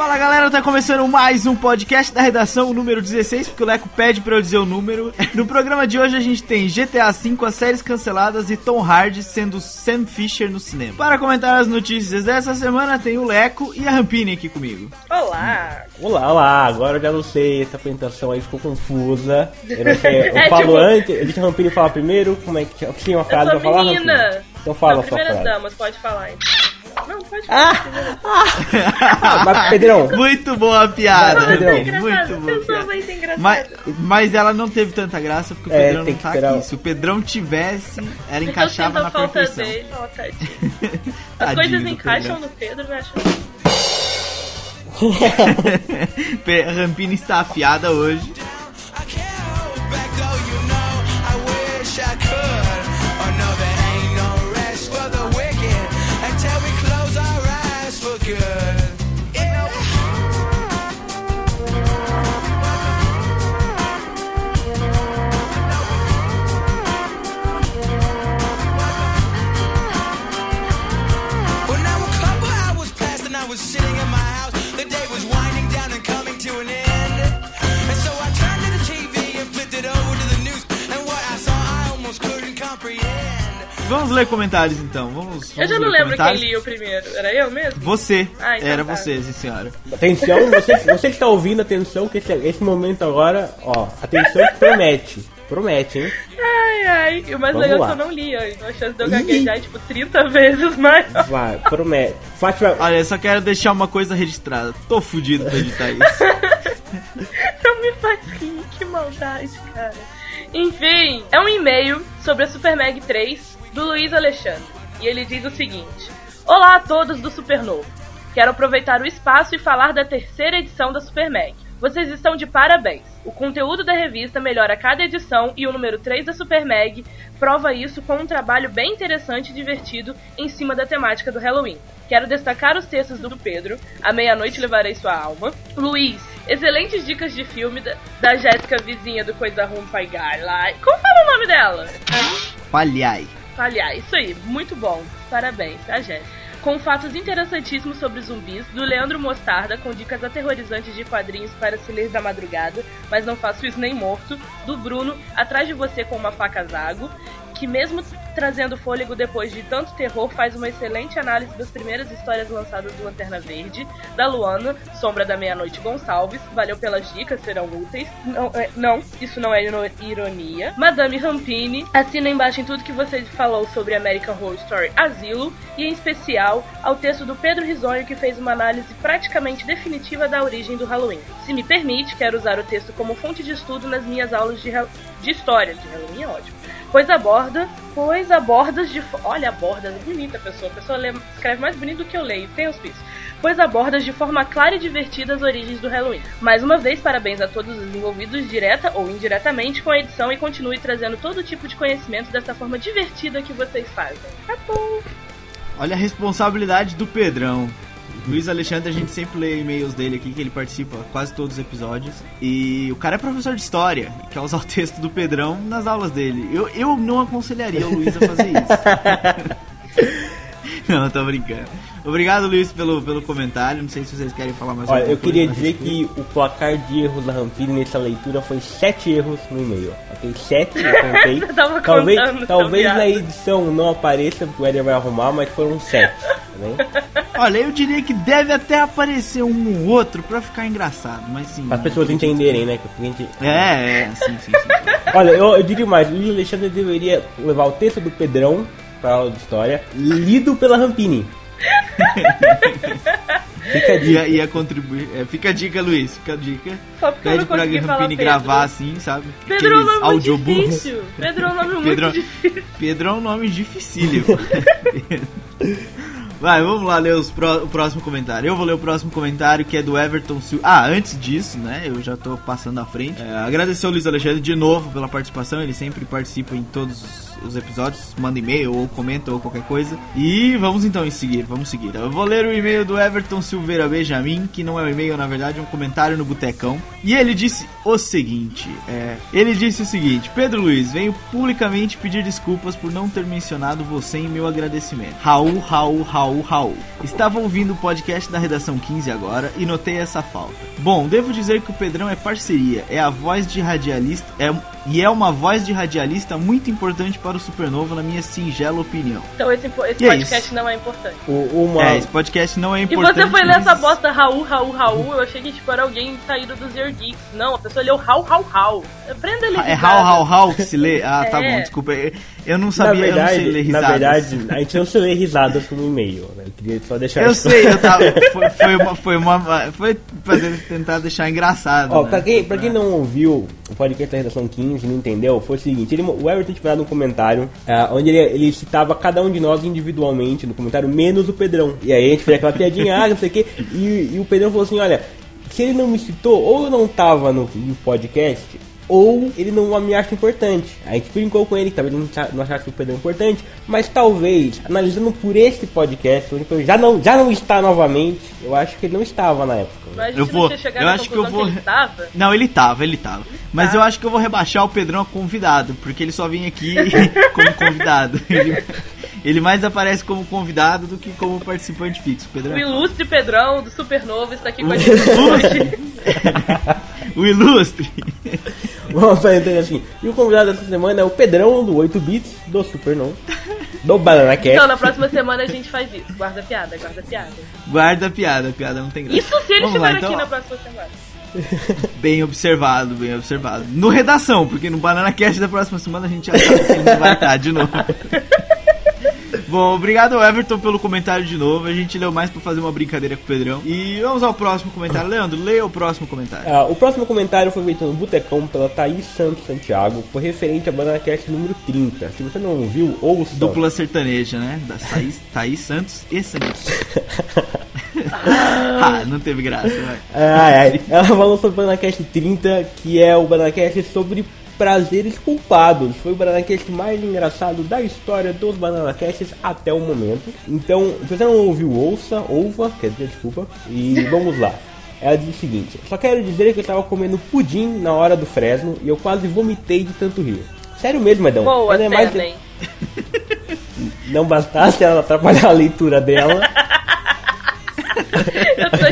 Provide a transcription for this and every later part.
Fala galera, tá começando mais um podcast da redação número 16, porque o Leco pede pra eu dizer o número. No programa de hoje a gente tem GTA V, as séries canceladas e Tom Hardy sendo Sam Fisher no cinema. Para comentar as notícias dessa semana tem o Leco e a Rampini aqui comigo. Olá! Olá, olá, agora eu já não sei, essa apresentação aí ficou confusa. Eu não sei, eu É, falo tipo- antes, deixa a Rampini falar primeiro, como é que tinha uma Eu frase sou pra falar, menina! Rampini? Então fala a sua primeiras frase. damas, pode falar. então. Não, pode falar. Ah, mas Pedrão, Muito boa a piada, Vai, Pedrão. Rampini, muito boa. pessoa piada. Mas, mas ela não teve tanta graça porque o É, Pedrão não tá esperar aqui. Se o Pedrão tivesse, ela Eu encaixava na falta perfeição. dele. Ó, tadinho. As Tadinho coisas encaixam Pedrão. no Pedro, né? Acho- Rampini está afiada hoje. Good. Vamos ler comentários então. Vamos, Eu vamos já não ler lembro quem lia o primeiro. Era eu mesmo? Você. Ah, então Era tá. você, sim senhora. atenção, você, você que tá ouvindo, atenção, que esse, esse momento agora, ó, atenção que promete, promete, hein? Ai, ai. O mais Vamos legal é lá. que eu não lia. Então a chance de eu gaguejar é tipo 30 vezes mais. Vai, promete. Fátima, Olha, eu só quero deixar uma coisa registrada. Tô fudido pra editar isso. Não me faz rir, que maldade, cara. Enfim, é um e-mail sobre a Super Mag 3 do Luiz Alexandre. E ele diz o seguinte: Olá a todos do Supernovo. Quero aproveitar o espaço e falar da terceira edição da Super Mag. Vocês estão de parabéns. O conteúdo da revista melhora a cada edição e o número 3 da Super Mag prova isso com um trabalho bem interessante e divertido em cima da temática do Halloween. Quero destacar os textos do Pedro, A Meia-Noite Levarei Sua Alma. Luiz, excelentes dicas de filme da, da Jéssica vizinha do Coisa Rum Pai Garla. Como fala o nome dela? Palhai. Aliás, isso aí, muito bom. Parabéns, tá, Jéssica? Com fatos interessantíssimos sobre zumbis, do Leandro Mostarda, com dicas aterrorizantes de quadrinhos para se ler da madrugada, mas não faço isso nem morto, do Bruno, Atrás de Você com uma faca zago, que mesmo trazendo fôlego depois de tanto terror, faz uma excelente análise das primeiras histórias lançadas do Lanterna Verde, da Luana, Sombra da Meia-Noite Gonçalves, valeu pelas dicas, serão úteis. Não, é, não, isso não é iro- ironia. Madame Rampini, assina embaixo em tudo que você falou sobre American Horror Story Asilo, e em especial ao texto do Pedro Risonho, que fez uma análise praticamente definitiva da origem do Halloween. Se me permite, quero usar o texto como fonte de estudo nas minhas aulas de, de história, de Halloween é ótimo. Pois aborda, pois abordas de. Olha, abordas, bonita a pessoa. A pessoa lê, escreve mais bonito do que eu leio, tem auspício. Pois abordas de forma clara e divertida as origens do Halloween. Mais uma vez, parabéns a todos os envolvidos, direta ou indiretamente, com a edição e continue trazendo todo tipo de conhecimento dessa forma divertida que vocês fazem. Tá bom. Olha a responsabilidade do Pedrão. Luiz Alexandre, a gente sempre lê e-mails dele aqui, que ele participa quase todos os episódios. E o cara é professor de história, quer usar o texto do Pedrão nas aulas dele. Eu, eu não aconselharia o Luiz a fazer isso. não, tô brincando. Obrigado, Luiz, pelo, pelo comentário. Não sei se vocês querem falar mais olha, alguma eu queria dizer que o placar de erros da Rampini nessa leitura foi 7 erros no e-mail. Ok, 7, eu contei. Eu tava talvez contando, talvez na edição não apareça, porque o Eder vai arrumar, mas foram 7. Bem? Olha, eu diria que deve até aparecer um ou outro pra ficar engraçado, mas sim. As pessoas entenderem, né? Que a gente... É, é, sim, sim, sim. Olha, eu, eu diria mais, o Alexandre deveria levar o texto do Pedrão pra aula de história, lido pela Rampini. Fica a Ia, dica. ia contribuir. É, fica a dica, Luiz. Fica a dica. Só porque eu Pede pra Rampini gravar assim, sabe? Pedro é um nome audiobooks. difícil. Pedro é um nome Pedro- muito difícil. Pedro é um nome dificílimo. Vai, vamos lá ler o próximo comentário. Eu vou ler o próximo comentário que é do Everton Silva. Ah, antes disso, né? Eu já tô passando à frente. É, agradecer ao Luiz Alexandre de novo pela participação. Ele sempre participa em todos os, os episódios. Manda e-mail ou comenta ou qualquer coisa. E vamos então em seguir. Vamos seguir. Eu vou ler o e-mail do Everton Silveira Benjamin, que não é um e-mail, na verdade, é um comentário no Botecão. E ele disse o seguinte: é, ele disse o seguinte: Pedro Luiz, venho publicamente pedir desculpas por não ter mencionado você em meu agradecimento. Raul, Raul, Raul, Raul. Estava ouvindo o podcast da Redação 15 agora e notei essa falta. Bom, devo dizer que o Pedrão é parceria, é a voz de radialista, é, e é uma voz de radialista muito importante para o Supernova, na minha singela opinião. Então esse, esse E é podcast isso. não é importante. O- Uma, É, esse podcast não é E importante. você foi ler mas- essa bosta Raul, Raul, Raul, eu achei que tipo, era alguém saído dos Ear Geeks. Não, a pessoa leu Raul, Raul, Raul. Aprenda a ler É. Raul, Raul, Raul que se lê? Ah, tá É. bom, desculpa. Eu não na sabia, eu não sei ler verdade, risadas. na verdade, a gente não se lê risadas como e-mail, né? Eu queria só deixar Eu sei, eu tava. Foi, foi uma. Foi, uma, foi fazer, tentar deixar engraçado. Ó, né? pra quem, pra quem não ouviu o podcast da Redação 15 não entendeu, foi o seguinte, ele, o Everton tinha dado um comentário ah, onde ele, ele citava cada um de nós individualmente no comentário, menos o Pedrão. E aí a gente fez aquela piadinha, ah, não sei o quê, e, e o Pedrão falou assim, olha, se ele não me citou, ou eu não tava no, no podcast, ou ele não me acha importante. A gente brincou com ele que talvez ele não acha- não achasse o Pedrão importante, mas talvez, analisando por esse podcast, onde ele já não, já não está novamente, eu acho que ele não estava na época. Mas a gente Eu não vou- eu acho que eu vou- ele estava. Não, ele tava, ele tava. Mas Tá. eu acho que eu vou rebaixar o Pedrão a convidado, porque ele só vem aqui como convidado. Ele, ele mais aparece como convidado do que como participante fixo. O Pedrão. ilustre Pedrão do Supernova está aqui com a gente hoje. O ilustre. Vamos fazer assim. E o convidado dessa semana é o Pedrão do 8 Bits, do Supernova, do Banana Cat. Então, na próxima semana a gente faz isso. Guarda a piada, guarda a piada. Guarda a piada, a piada não tem graça. Isso se ele Vamos lá, estiver então. aqui na próxima semana. Bem observado, bem observado. No redação, porque no Banana Cast da próxima semana a gente já sabe que ele não vai estar de novo. Bom, obrigado Everton pelo comentário de novo. A gente leu mais pra fazer uma brincadeira com o Pedrão. E vamos ao próximo comentário. Leandro, leia o próximo comentário. Ah, o próximo comentário foi feito no Botecão pela Thaís Santos Santiago, foi referente a Banana Cat número 30. Se você não ouviu, ouça. Dupla sertaneja, né? Da Thaís, Thaís Santos e Santos. ah, não teve graça, vai. Ai, ai. Ela falou sobre o Banana Cat 30, que é o Banana Cat sobre prazeres culpados. Foi o Banana Cast mais engraçado da história dos Banana Casts até o momento. Então, se você não ouviu, ouça, ouva, quer dizer, desculpa. E vamos lá. Ela diz o seguinte: Só quero dizer que eu tava comendo pudim na hora do Fresno e eu quase vomitei de tanto rir. Sério mesmo, Edão. Boa Ela é mais-? Não bastasse ela atrapalhar a leitura dela.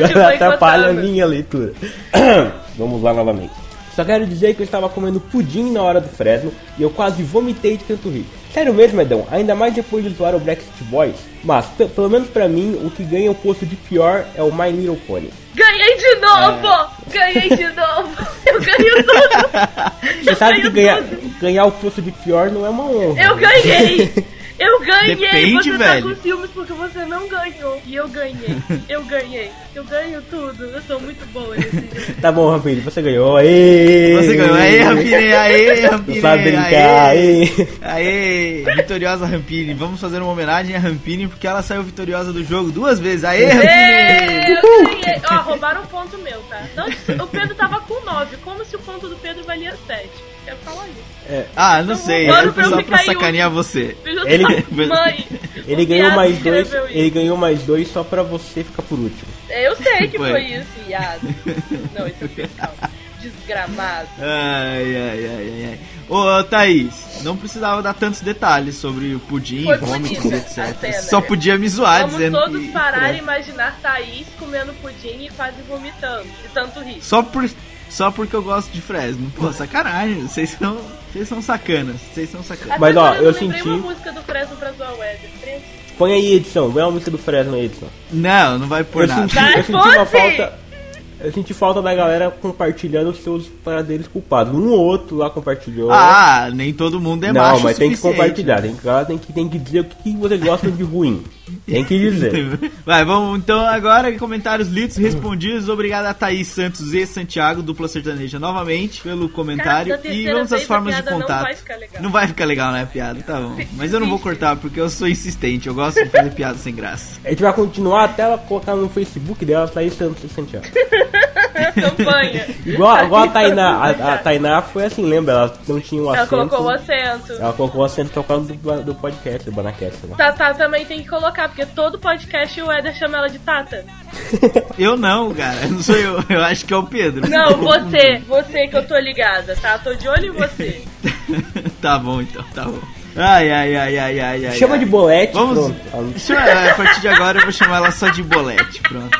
Agora atrapalha a minha leitura. Vamos lá novamente. Só quero dizer que eu estava comendo pudim na hora do Fresno e eu quase vomitei de tanto rir. Sério mesmo, Edão, ainda mais depois de zoar o Brexit Boys. Mas, pe- pelo menos pra mim, o que ganha o posto de pior é o My Little Pony. Ganhei de novo! Ganhei de novo! Eu ganho tudo! Você Eu sabe que ganhar, ganhar o posto de pior não é uma honra. Eu ganhei! Eu ganhei! Depende, você velho. tá com ciúmes porque você não ganhou. E eu ganhei. Eu ganhei. Eu ganho tudo. Eu sou muito boa nesse jogo. Tá bom, Rampini, você ganhou. Aê! Você ganhou. Aê, Rampini, aê, Rampini. Não sabe brincar, aê! Aê, vitoriosa Rampini. Vamos fazer uma homenagem a Rampini porque ela saiu vitoriosa do jogo duas vezes. Aê, Rampini! eu ganhei. Ó, roubaram um ponto meu, tá? Antes, o Pedro tava com 9, como se o ponto do Pedro valia 7. Quero falar isso. Ah, não sei. É eu só pra sacanear você. Filho Ele- da mãe! Ele ganhou mais dois. isso. Ele ganhou mais dois só pra você ficar por último. Eu sei que Foi. foi isso, viado. Não, isso calma. Desgramado. Ai, ai, ai, ai, ai. Ô, Thaís, não precisava dar tantos detalhes sobre o pudim, vômitos, etc. cena. Só podia me zoar Vamos dizendo todos que... parar e imaginar Thaís comendo pudim e quase vomitando. De tanto rir. Só, por, só porque eu gosto de Fresno. Pô, sacanagem. Vocês são, vocês são sacanas. Vocês são sacanas. Mas, ó, eu lembrei senti- uma música do Fresno pra zoar o. Preto. Põe aí, edição. Põe a música do Fresno aí, edição. Não, não vai pôr Eu nada. senti, eu senti uma falta. eu senti falta da galera compartilhando os seus prazeres culpados. Um ou outro lá compartilhou. Ah, nem todo mundo é não, macho mas tem que compartilhar. Tem que, ela tem que, tem que dizer o que, que vocês gostam de ruim. Tem que dizer. Vai, vamos então agora comentários lidos respondidos. Obrigado a Thaís Santos e Santiago, dupla sertaneja, novamente, pelo comentário. Cara, e vamos às formas de piada não contato. vai ficar legal. Não vai ficar legal, né, piada? Tá bom. Mas eu não vou cortar porque eu sou insistente. Eu gosto de fazer piada sem graça. A gente vai continuar até ela colocar no Facebook dela, Thaís Santos e Santiago. Campanha. Igual, igual a Tainá. A, a Tainá foi assim, lembra? Ela não tinha um Ela acento. colocou o acento. Ela colocou o acento tocando do, do podcast, do Banacast. Né? Tatá também tem que colocar, porque todo podcast o Éder chama ela de Tata. Eu não, cara. Não sou eu. Eu acho que é o Pedro. Não, você, você que eu tô ligada, tá? Tô de olho em você. tá bom, então. Tá bom. Ai, ai, ai, ai, ai, ai. Chama ai. de bolete, Vamos. pronto. Ela- Chama- a partir de agora eu vou chamar ela só de bolete. Pronto.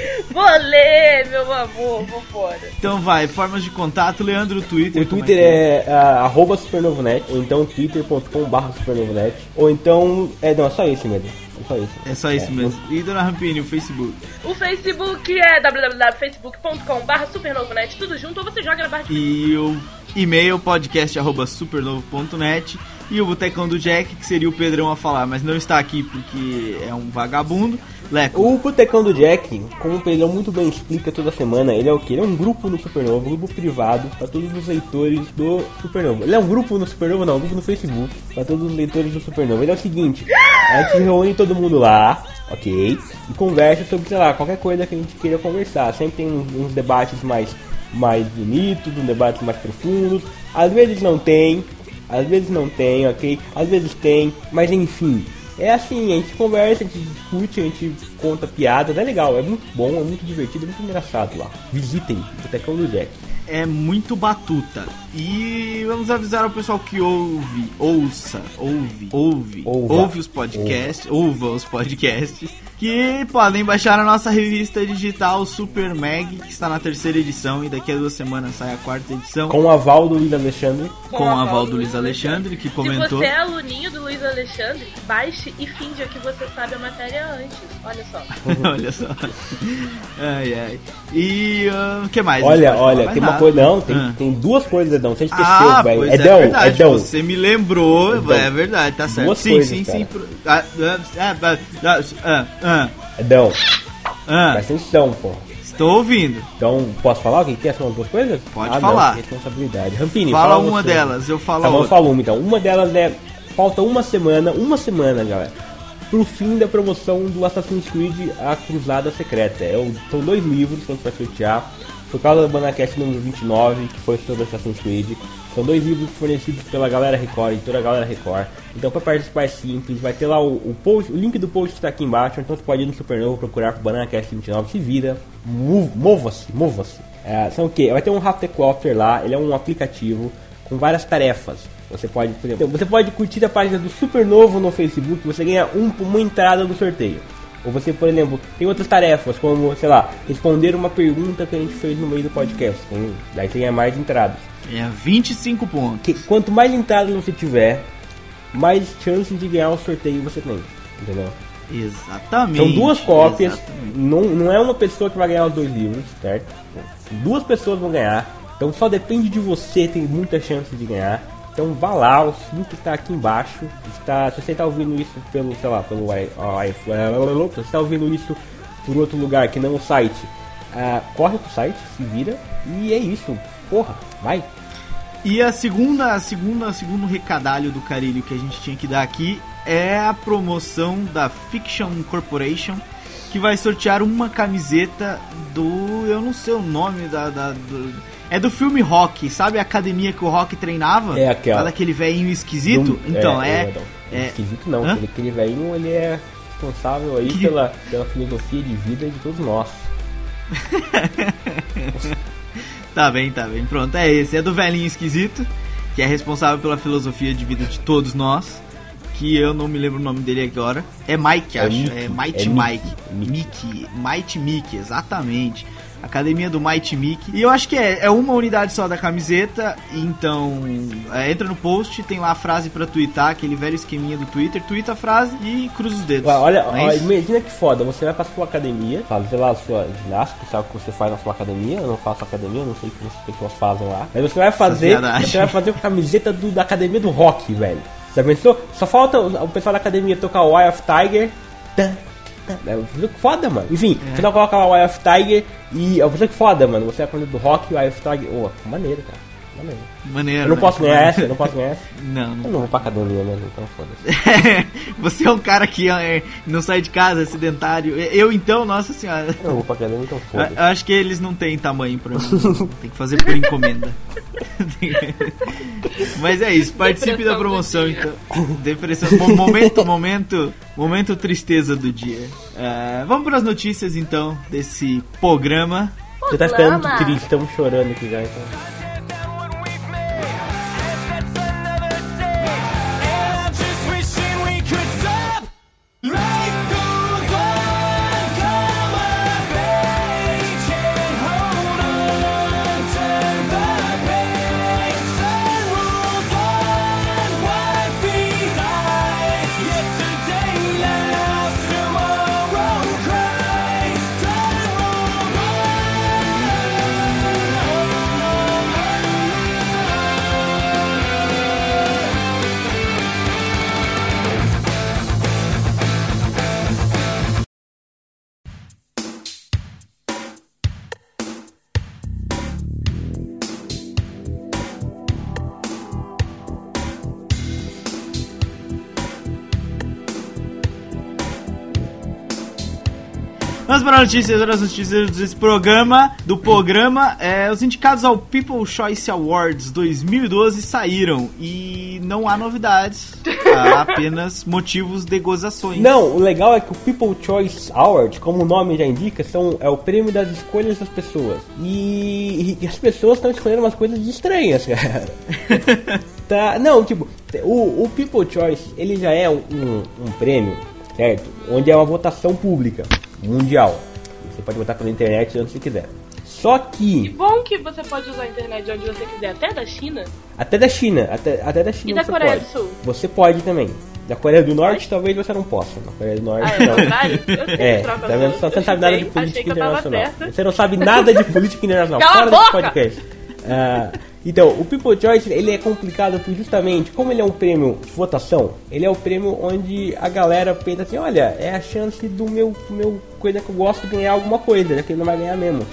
Vou ler, meu amor, vou fora. Então vai, formas de contato, Leandro, Twitter. O como Twitter que é, ah, arroba supernovonet, ou então twitter.com.br supernovonet, ou então. É, não, é só esse mesmo. É só esse. É só isso mesmo. E Dona Rampini, o Facebook. O Facebook é www.facebook.com.br supernovonet, tudo junto, ou você joga na barra de E o e-mail podcast arroba supernovo.net. E o Botecão do Jack, que seria o Pedrão a falar, mas não está aqui porque é um vagabundo. Leco. O Botecão do Jack, como o Pedrão muito bem explica toda semana, ele é o que? Ele é um grupo no Supernova, um grupo privado para todos os leitores do Supernova. Ele é um grupo no Supernova, não, um grupo no Facebook para todos os leitores do Supernova. Ele é o seguinte: a gente reúne todo mundo lá, ok? E conversa sobre, sei lá, qualquer coisa que a gente queira conversar. Sempre tem uns, debates mais, mais bonitos, uns debates mais profundos. Às vezes não tem, às vezes não tem, ok? Às vezes tem, mas enfim. É assim, a gente conversa, a gente discute, a gente conta piadas, é legal, é muito bom, é muito divertido, é muito engraçado lá. Visitem o Botecão do Jack. É muito batuta. E vamos avisar ao pessoal que ouve, ouça, ouve, ouve, Ouva. ouve os podcasts, ouva os podcasts, que podem baixar a nossa revista digital Super Mag, que está na terceira edição e daqui a duas semanas sai a quarta edição. Com o aval do Luiz Alexandre. com a aval do Luiz Alexandre, que comentou. Se você é aluninho do Luiz Alexandre, baixe e finja que você sabe a matéria antes. Olha só. Olha só. Ai, ai. E ah, o que mais? Olha, olha? Mais tem uma nada. coisa. Não, tem, Ah. tem duas coisas, Edão. Você esqueceu, Ah, velho. pois é, Edão, verdade. Edão. Você me lembrou, Edão. é verdade, tá certo. Duas sim, coisas, sim, cara. sim. pro- Ah, ah, ah, ah, ah, ah, Edão, ah. presta atenção, pô. Estou ouvindo. Então, posso falar o que que é? São as duas coisas? Pode ah, falar. Não, responsabilidade. Rampini, Fala fala uma você. delas, eu falo Tá bom, outra. uma então. Uma delas é. Falta uma semana, uma semana, galera. Pro fim da promoção do Assassin's Creed A Cruzada Secreta. É são dois livros que a gente vai sortear. Por causa do Banacast número 29, que foi sobre Assassin's Creed. São dois livros fornecidos pela galera Record, toda a galera Record. Então para participar é simples, vai ter lá o, o post, o link do post está aqui embaixo, então você pode ir no Supernovo procurar por Bananacast 29, se vira, mov- mova-se, mova-se. É, são o que? Vai ter um Raptecopter lá, ele é um aplicativo com várias tarefas. Você pode, por exemplo, você pode curtir a página do Supernovo no Facebook, você ganha um, uma entrada no sorteio. Ou você, por exemplo, tem outras tarefas, como, sei lá, responder uma pergunta que a gente fez no meio do podcast. daí você ganha mais entradas. É 25 pontos. Que, quanto mais entradas você tiver, mais chances de ganhar o sorteio você tem. Entendeu? Exatamente. São duas cópias, exatamente. não, não é uma pessoa que vai ganhar os dois livros, certo? Duas pessoas vão ganhar, então só depende de você, tem muita chance de ganhar. Então vá lá, o link está aqui embaixo. Está, se você está ouvindo isso pelo, sei lá, pelo i- i- se você está ouvindo isso por outro lugar que não o site, ah, corre pro site, se vira e é isso. Porra, vai. E a segunda, a segunda, segundo recadalho do Carilho que a gente tinha que dar aqui é a promoção da Fiction Corporation, que vai sortear uma camiseta do. Eu não sei o nome da. da- do- é do filme Rock, sabe a academia que o Rock treinava? É aquela. Lá daquele velhinho esquisito? Não- então, é. não, é- esquisito não, Hã? aquele, aquele velhinho ele é responsável aí Que- pela, pela filosofia de vida de todos nós. Tá bem, tá bem. Pronto, é esse. É do velhinho esquisito, que é responsável pela filosofia de vida de todos nós. Que eu não me lembro o nome dele agora. É Mike, É acho. Mickey, É Mighty é Mike. Mickey. Mighty Mickey, exatamente. Academia do Mighty Mickey. E eu acho que é, é uma unidade só da camiseta, então é, entra no post, tem lá a frase pra twittar, aquele velho esqueminha do Twitter, twita a frase e cruza os dedos. Olha, é olha, imagina que foda, você vai pra sua academia, fazer lá a sua ginástica, sabe o que você faz na sua academia, eu não faço academia, eu não sei o que as pessoas fazem lá. Mas você vai fazer, você vai fazer com a camiseta do- da academia do rock, velho. Já pensou? Só falta o, pessoal da academia tocar o Eye of Tiger. Tan. É um jogo foda, mano. Enfim, É. você não coloca lá o Eye of Tiger e é um jogo foda, mano. Você é a do rock e o Eye of Tiger. Ô, maneiro, cara. Maneiro. Maneiro. Eu não né? posso ganhar essa, eu não posso ganhar essa. Não, não Eu não vou pra academia mesmo, então foda-se. Você é um cara que é, não sai de casa, é sedentário. Eu então, nossa senhora. Eu não vou pra academia, então foda-se. eu acho que eles não têm tamanho pra mim. Tem que fazer por encomenda. Mas é isso, participe da Depressão do promoção então. Depressão. Mo- Momento, momento, momento tristeza do dia. Ah, vamos para as notícias então desse programa. Você tá ficando triste, estamos chorando aqui já, então. Vamos para as notícias, as notícias desse programa. Do programa, é, os indicados ao People Choice Awards 2012 saíram e não há novidades, há apenas motivos de gozações. Não, o legal é que o People Choice Award, como o nome já indica, são, é o prêmio das escolhas das pessoas. E, e as pessoas estão escolhendo umas coisas estranhas, cara. tá, não, tipo, o, o People Choice, ele já é um, um, um prêmio, certo? Onde é uma votação pública, mundial. Você pode votar pela internet onde você quiser. Só Que que, bom que você pode usar a internet onde você quiser, até da China. até da China, até, até da China E da você Coreia pode. do Sul? Você pode também. Da Coreia do Norte talvez você não possa. Na Coreia do Norte Ah, é não. contrário? Eu É, troca tá vendo? Você não sabe nada de política internacional. Você não sabe nada de política internacional. Cala a Fora desse podcast. Ah, então, o People Choice ele é complicado porque justamente, como ele é um prêmio de votação, ele é o prêmio onde a galera pensa assim, olha, é a chance do meu, do meu coisa que eu gosto de ganhar alguma coisa, já que ele não vai ganhar mesmo.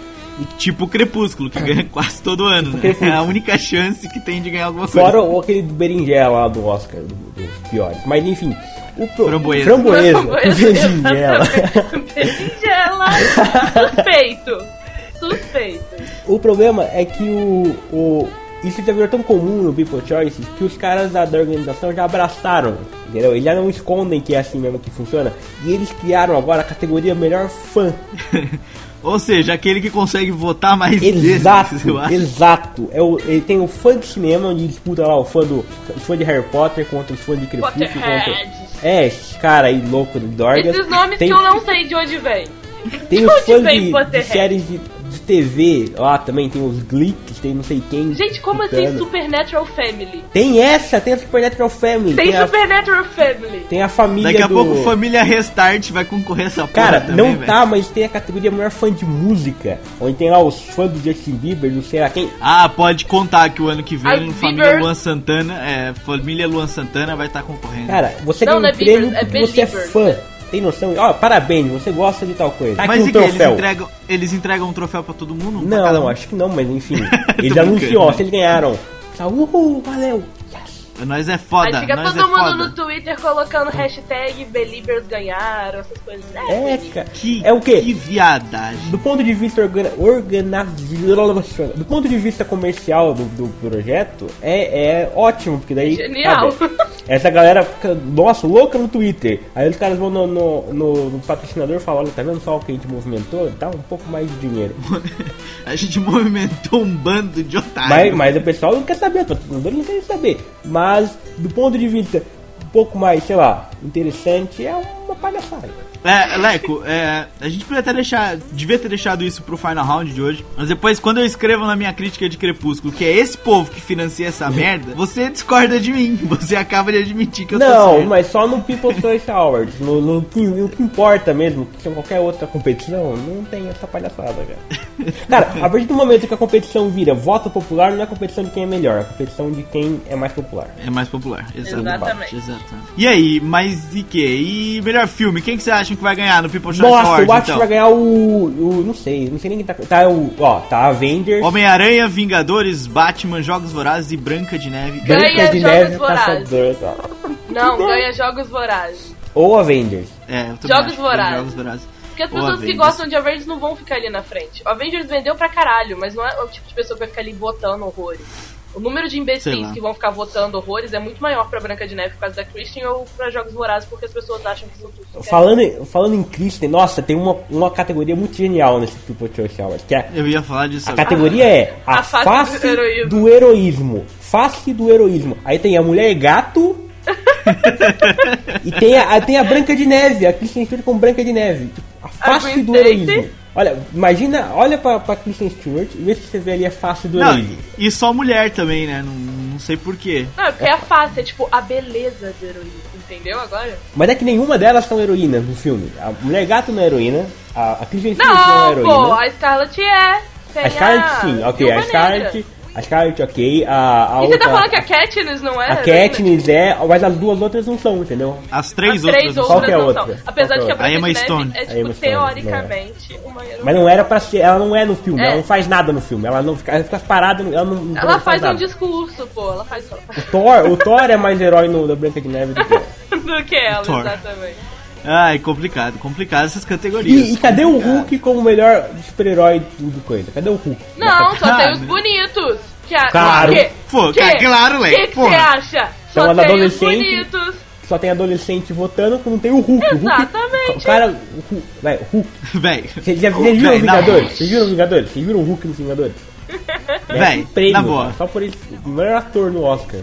Tipo o Crepúsculo, que ganha quase todo ano, né? É a única chance que tem de ganhar alguma coisa. Fora o, aquele do berinjela lá do Oscar, do- dos piores. Mas enfim, o pro- Framboesa. Framboesa. Framboesa, berinjela. Berinjela. Suspeito. Suspeito. O problema é que o, o isso já virou tão comum no People Choices que os caras da, da organização já abraçaram, entendeu? Eles já não escondem que é assim mesmo que funciona. E eles criaram agora a categoria melhor fã. Ou seja, aquele que consegue votar mais Exato, vezes, exato. É o, ele tem o fã de cinema, onde disputa lá o fã, do, o fã de Harry Potter contra os fãs de Crepúsculo. Contra... É, esse cara aí louco do Dorgas. Esses nomes tem, que eu não sei de onde vem. Tem de os onde fãs vem de, de séries de TV lá também, tem os Glicks, tem não sei quem. Gente, como assim disputando. Supernatural Family? Tem essa, tem a Supernatural Family. Tem a, Supernatural Family. tem a família Daqui a do... pouco Família Restart vai concorrer a essa porra Cara, também, não tá, mas tem a categoria melhor fã de música. Onde tem lá os fãs do Justin Bieber, do sei lá quem. Ah, pode contar que o ano que vem As Família Bieber- Luan Santana, é, Família Luan Santana vai estar concorrendo. Cara, você Não, ganha não um é prêmio Bieber, é porque você é fã. Tem noção? Ó, parabéns, você gosta de tal coisa. Tá aqui Mas um e que eles troféu. entregam, eles entregam um troféu pra todo mundo? Não, um? acho que não, mas enfim. Eles anunciam, ó, se eles ganharam. Tá, uhul, valeu. Nós é foda, Aí fica nós todo é mundo foda. no Twitter colocando hashtag Beliebers ganharam, essas coisas. É, cara. Que, É o quê? Que viadagem. Do ponto de vista organa, organizacional, do ponto de vista comercial do, do projeto, é, é ótimo, porque daí Genial. sabe, essa galera fica, nossa, louca no Twitter. Aí os caras vão no, no, no- no patrocinador e falam, olha, tá vendo só o que a gente movimentou? Dá um pouco mais de dinheiro. A gente movimentou um bando de Mas, otários. mas o pessoal não quer saber, o patrocinador não quer saber. Mas do ponto de vista um pouco mais, sei lá, interessante, é uma palhaçada. É, Leco, é, a gente podia até deixar. Devia ter deixado isso pro final round de hoje. Mas depois, quando eu escrevo na minha crítica de Crepúsculo que é esse povo que financia essa merda, você discorda de mim. Você acaba de admitir que eu tô Não, mas só no People's Choice Awards. No, no, que- no que importa mesmo, que em qualquer outra competição, não tem essa palhaçada, cara. Cara, a partir do momento que a competição vira voto popular, não é a competição de quem é melhor, é a competição de quem é mais popular. É mais popular, exato. Exatamente. Exato. E aí, mas e que? E melhor filme? Quem que você acha que vai ganhar no People Choice Nossa, Awards, eu acho então? que vai ganhar o, o. Não sei, não sei nem quem tá. Tá o. Ó, tá Avengers. Homem-Aranha, Vingadores, Batman, Jogos Vorazes e Branca de Neve. Ganha Branca de Jogos Neve, Vorazes. Caçador. tá. Não, ganha Jogos Vorazes. Ou Avengers. É, eu Jogos Vorazes. Jogos Vorazes. Porque as pessoas que gostam de Avengers não vão ficar ali na frente. O Avengers vendeu pra caralho, mas não é o tipo de pessoa que vai ficar ali votando horrores. O número de imbecis que vão ficar votando horrores é muito maior pra Branca de Neve por causa da Christian ou pra Jogos Vorazes porque as pessoas acham que são tudo. Falando, em- falando em Kristen, nossa, tem uma, uma categoria muito genial nesse People Choice Awards, que é Eu ia falar disso A agora. categoria é a, A face face, do heroísmo. do heroísmo. Face do heroísmo. Aí tem a mulher gato. e tem a, tem a Branca de Neve, a Kristen Stewart com Branca de Neve. A face do heroísmo. Olha, imagina, olha pra, pra Kristen Stewart e vê se você vê ali a face do Não, e só mulher também, né? Não, não sei porquê. Não, é porque é a face, é tipo a beleza do heroísmo, entendeu agora? Mas é que nenhuma delas são heroínas no filme. A mulher gato não é heroína, a, a Kristen Stewart não, é Não, heroína. pô, a Scarlett é. Tem A Scarlett sim, ok, a Scarlett. A Scarlett ok, a, a E outra... você tá falando que a Katniss não é? A heroína? Katniss é, mas as duas outras não são, entendeu? As três As outras. três não Qual outras que é não outra? são. Apesar Qual de que é a a Emma Neve Stone. é, tipo, Emma Stone, teoricamente uma heroína. Mas não era pra ser, ela não é no filme, É. ela não faz nada no filme, ela não fica, ela fica parada, ela não, Ela não faz um nada. discurso, pô. Ela faz faz O Thor, o Thor é mais herói no, da Branca de Neve do que ela. do que ela, Thor. Exatamente. Ai, complicado, complicado essas categorias. E, e cadê o Hulk como melhor super-herói do coisa? Cadê o Hulk? Não, só tem Ah, os bonitos. Que a, Claro. Que, Pô, que, cara, claro, Leque, que que você acha? Só Então, tem os adolescente- bonitos. Só tem adolescente votando, não tem o Hulk. O Hulk Exatamente. o cara, o Hulk, vai, o Hulk. Véi, Vocês já vocês viram Véi, na Vingadores? Vocês viram Vingadores? Vocês viram o Hulk nos Vingadores? Véi, Um prêmio, na boa. Só por isso, o melhor ator no Oscar.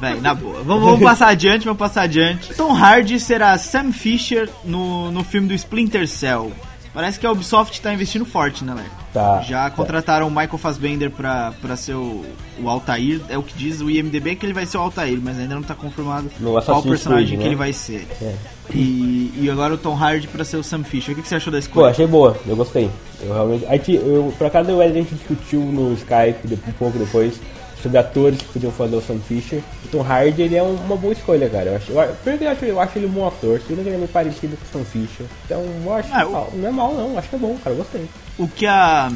Véi, na boa. Vamos, vamos passar adiante, vamos passar adiante. Tom Hardy será Sam Fisher no, no filme do Splinter Cell. Parece que a Ubisoft tá investindo forte, né, Leco? Tá. Já contrataram o Michael Fassbender pra, pra ser o, o Altair. É o que diz o IMDB que ele vai ser o Altair, mas ainda não tá confirmado No qual personagem Creed, que né? ele vai ser. É. E, e agora o Tom Hardy pra ser o Sam Fisher. O que, que você achou da Pô, escolha? achei boa, eu gostei. Eu realmente. A gente, eu, por acaso eu, a gente discutiu no Skype um pouco depois sobre atores que podiam fazer o Sam Fisher. O Tom Hardy ele é um- uma boa escolha, cara. Eu acho, eu, primeiro eu acho, eu acho ele um bom ator, segundo que ele é meio parecido com o Sam Fisher. Então eu acho Ah, eu- mal- não é mal não, acho que é bom, cara, eu gostei. O que a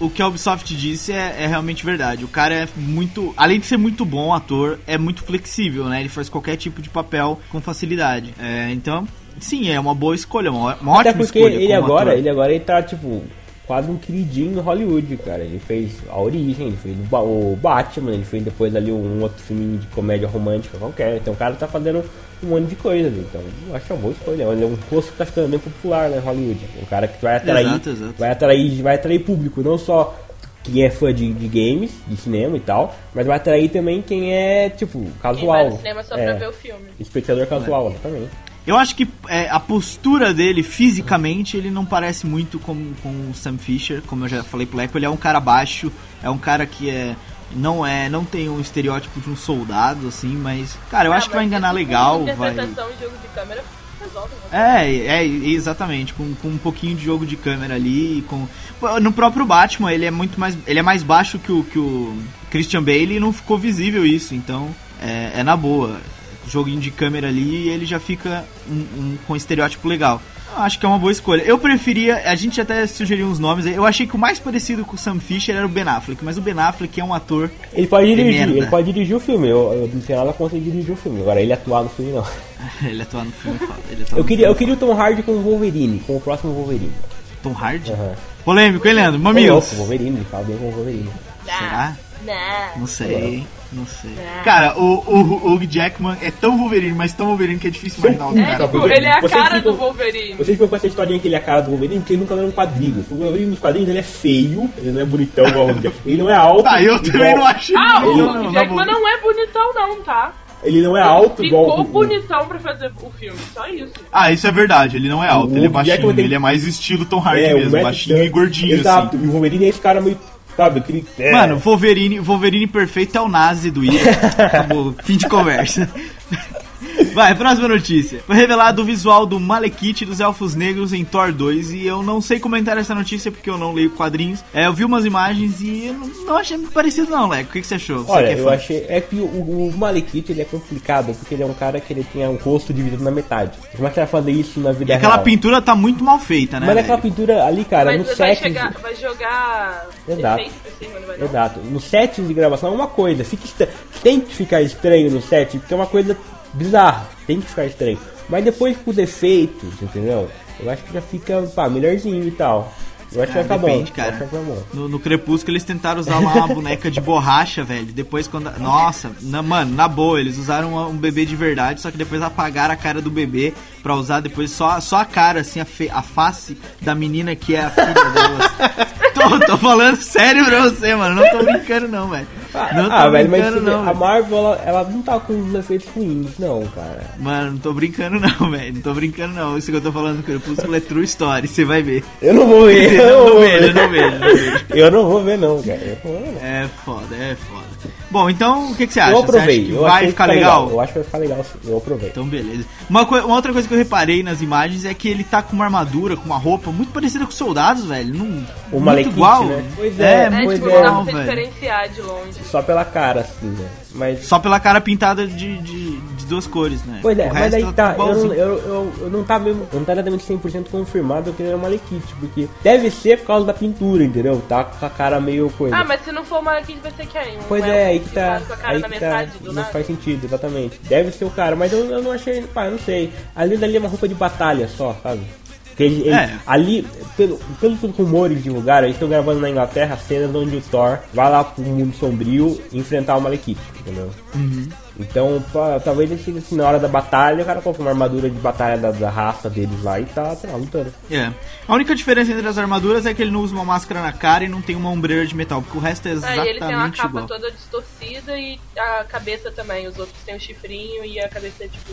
o que a Ubisoft disse é, é realmente verdade. O cara é muito, além de ser muito bom ator, é muito flexível, né? Ele faz qualquer tipo de papel com facilidade. É, então, sim, é uma boa escolha, uma, uma Até ótima porque escolha. ele agora, ator. ele agora ele tá tipo quase um queridinho no Hollywood, cara. Ele fez A Origem, ele fez o Ba- o Batman, ele fez depois ali um outro filme de comédia romântica qualquer. Então o cara tá fazendo um monte de coisa, ali. então eu acho que é uma boa escolha. Ele é um rosto que tá ficando bem popular né, em Hollywood. Um cara que vai atrair, Exato, exato. vai atrair, vai atrair público, não só quem é fã de, de games, de cinema e tal, mas vai atrair também quem é tipo Quem casual. vai no cinema só é, pra ver o filme. espectador casual também. Eu acho que é, a postura dele fisicamente ele não parece muito com, com o Sam Fisher, como eu já falei pro Leco, ele é um cara baixo, é um cara que é não é, não tem um estereótipo de um soldado assim, mas cara, eu Ah, acho que vai enganar isso legal, vai jogo de câmera resolve. né? É, é, exatamente, com, com um pouquinho de jogo de câmera ali, com no próprio Batman, ele é muito mais ele é mais baixo que o que o Christian Bale e não ficou visível isso, então é, é na boa. Joguinho de câmera ali e ele já fica um, um- com um estereótipo legal. Eu acho que é uma boa escolha. Eu preferia, a gente até sugeriu uns nomes, aí, eu achei que o mais parecido com o Sam Fisher era o Ben Affleck, mas o Ben Affleck é um ator Ele pode dirigir, merda. ele pode dirigir o filme. Eu, eu não tenho nada contra ele dirigir o filme. Agora ele atuar no filme não. ele atuar no filme ele atuar Eu queria, eu filme queria o Tom Hardy com o Wolverine, com o próximo Wolverine. Tom Hardy? Aham. Polêmico, hein, Leandro? Mamilos. louco, Wolverine, ele fala bem com o Wolverine. Será? Não. Não sei, não sei. Cara, o, o, o Hugh Jackman é tão Wolverine, mas tão Wolverine que é difícil imaginar o É, cara. tipo, ele é a cara ficam- do Wolverine. Vocês ficam com essa historinha que ele é a cara do Wolverine, porque ele nunca leu um quadrinho. O Wolverine nos quadrinhos ele é feio, ele não é bonitão igual o Hugh Jackman. Ele não é alto. Ah, eu igual- também não achei. Ah, o Hugh não, Jackman não é bonitão não, tá? Ele não é alto igual Ficou o- punição pra fazer o filme, só isso. Ah, isso é verdade, ele não é alto, O ele é baixinho, tem- ele é mais estilo Tom Hardy É, mesmo, baixinho tanto. e gordinho, Exato. assim. E o Wolverine é esse cara meio, sabe, aquele... É. Mano, Wolverine, Wolverine perfeito é o Nazi do Ira. Acabou, fim de conversa. Vai, próxima notícia. Foi revelado o visual do Malekith dos Elfos Negros em Thor 2 e eu não sei comentar essa notícia porque eu não leio quadrinhos. É, eu vi umas imagens e eu não, não achei muito parecido não, Leco. O que, que você achou? Você Olha, que é eu achei. É que o, o Malekith ele é complicado, porque ele é um cara que ele tem um rosto dividido na metade. Como é que você vai fazer isso na vida E aquela real? pintura tá muito mal feita, né? Mas velho? aquela pintura ali, cara, Mas no vai, set. chegar, vai jogar Exato. cima, vai? Exato. No set de gravação é uma coisa. Fica. Tem que ficar estranho no set, porque é uma coisa bizarra. Tem que ficar estranho. Mas depois com os efeitos, entendeu? Eu acho que já fica, pá, melhorzinho e tal. Eu acho que vai ficar depende, bom. cara. Acho que vai ficar bom. No, no Crepúsculo eles tentaram usar uma boneca de borracha, velho. Depois quando. Nossa, na- mano, na boa, eles usaram um bebê de verdade, só que depois apagaram a cara do bebê pra usar depois só, só a cara, assim, a, fe- a face da menina que é a filha delas. tô, tô falando sério pra você, mano. Não tô brincando, não, velho. Não tô ah, velho, mas brincando, você não. a velho. Marvel, ela, ela não tá com os efeitos ruins, não, cara. Mano, não tô brincando, não, velho. Não tô brincando, não. Isso que eu tô falando do Crepúsculo é true story, você vai ver. Eu não vou ver, Eu não vou vejo, eu ver. não vejo, não vejo. Eu não vou ver, não, cara. Eu não vou ver, não. É foda, é foda. Bom, então o que, que você acha? Eu Você acha aprovei. que eu vai achei que ficar legal? Eu acho que vai ficar legal. Eu aprovei. Então, beleza. Uma, uma outra coisa que eu reparei nas imagens é que ele tá com uma armadura, com uma roupa muito parecida com os soldados, velho. Não, O muito Malekith, igual. né? Pois é, é, É, muito Pois tipo, é. não dá igual, pra você velho. diferenciar de longe. Só pela cara, assim, né? Mas. Só pela cara pintada de, de, de duas cores, né? Pois é, O mas aí tá, eu não, igualzinho. eu, eu, eu não tá mesmo, não tá exatamente 100% confirmado que ele é uma Malekith, porque deve ser por causa da pintura, entendeu? Tá com a cara meio coisa. Ah, mas se não for o Malekith, vai ser quem? Um Pois é, aí que tá. Aí que tá. Não nada. faz sentido, exatamente. Deve ser o cara, mas eu, eu não achei. Pá, eu não sei. Ali dali é uma roupa de batalha só, sabe? Porque ele- ele- É. ali, pelo, pelos rumores divulgaram, eles estão gravando na Inglaterra cenas onde o Thor vai lá pro mundo sombrio enfrentar o Malekith, entendeu? Uhum. Então, pá, talvez ele chegue assim, na hora da batalha, o cara compra uma armadura de batalha da, da raça deles lá e tá, sei lá, lutando. É. A única diferença entre as armaduras é que ele não usa uma máscara na cara e não tem uma ombreira de metal, porque o resto é Ah, exatamente e ele tem uma capa igual. toda distorcida e a cabeça também. Os outros têm o chifrinho e a cabeça é tipo.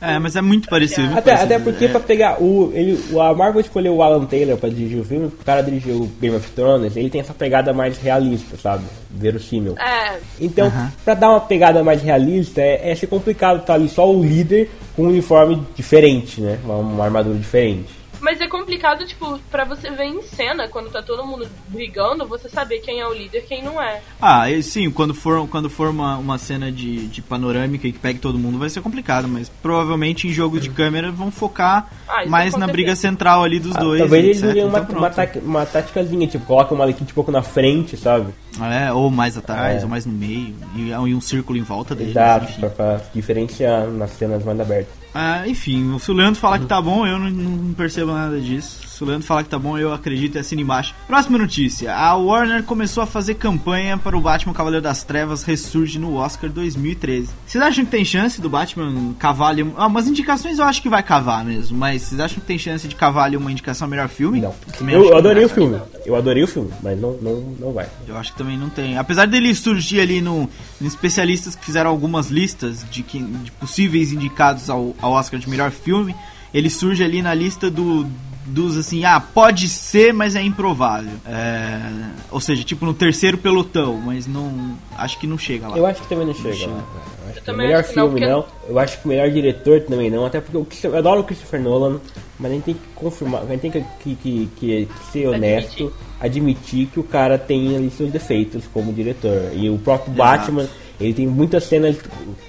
É, mas é muito parecido. Até, parecido. até porque é. pra pegar o. Ele, o- a Marvel escolheu o Alan Taylor pra dirigir o filme, o cara dirigiu o Game of Thrones, ele tem essa pegada mais realista, sabe? Verossímil. É, Então, Aham. pra dar uma pegada mais realista, é, é ser complicado tá ali só o líder com um uniforme diferente, né? Uma, uma armadura diferente. Mas é complicado, tipo, pra você ver em cena, quando tá todo mundo brigando, você saber quem é o líder e quem não é. Ah, e sim, quando for, quando for uma, uma cena de, de panorâmica e que pegue todo mundo vai ser complicado, mas provavelmente em jogo de câmera vão focar Ah, isso mais na briga central ali dos Ah, dois. talvez eles usem uma, Então, uma, uma táticazinha, tipo, coloca o Malekith um pouco na frente, sabe? É, ou mais atrás, É. ou mais no meio, e, e um círculo em volta deles. Exato, enfim. pra diferenciar nas cenas mais abertas. Ah, enfim, se o Leandro falar que tá bom, eu não, não percebo nada disso. Se o Leandro falar que tá bom, eu acredito e assino embaixo. Próxima notícia. A Warner começou a fazer campanha para o Batman Cavaleiro das Trevas ressurge no Oscar 2013. Vocês acham que tem chance do Batman cavar ali... Ah, umas indicações eu acho que vai cavar mesmo, mas vocês acham que tem chance de cavar ali uma indicação a melhor filme? Não. Também Eu, adorei o filme. Eu adorei o filme, mas não, não, não vai. Eu acho que também não tem. Apesar dele surgir ali no, em especialistas que fizeram algumas listas de, que, de possíveis indicados ao, ao Oscar de melhor filme, ele surge ali na lista do, dos assim, ah, pode ser, mas é improvável. É, ou seja, tipo no terceiro pelotão, mas não. Acho que não chega lá. Eu acho que também não chega chega. lá, cara. Eu acho que o também melhor acho que não, filme porque- não. Eu acho que o melhor diretor também não. Até porque eu, eu adoro o Christopher Nolan, mas a gente tem que confirmar, a gente tem que, que, que, que ser honesto, admitir. que o cara tem ali seus defeitos como diretor. E o próprio Exato. Batman, ele tem muitas cenas,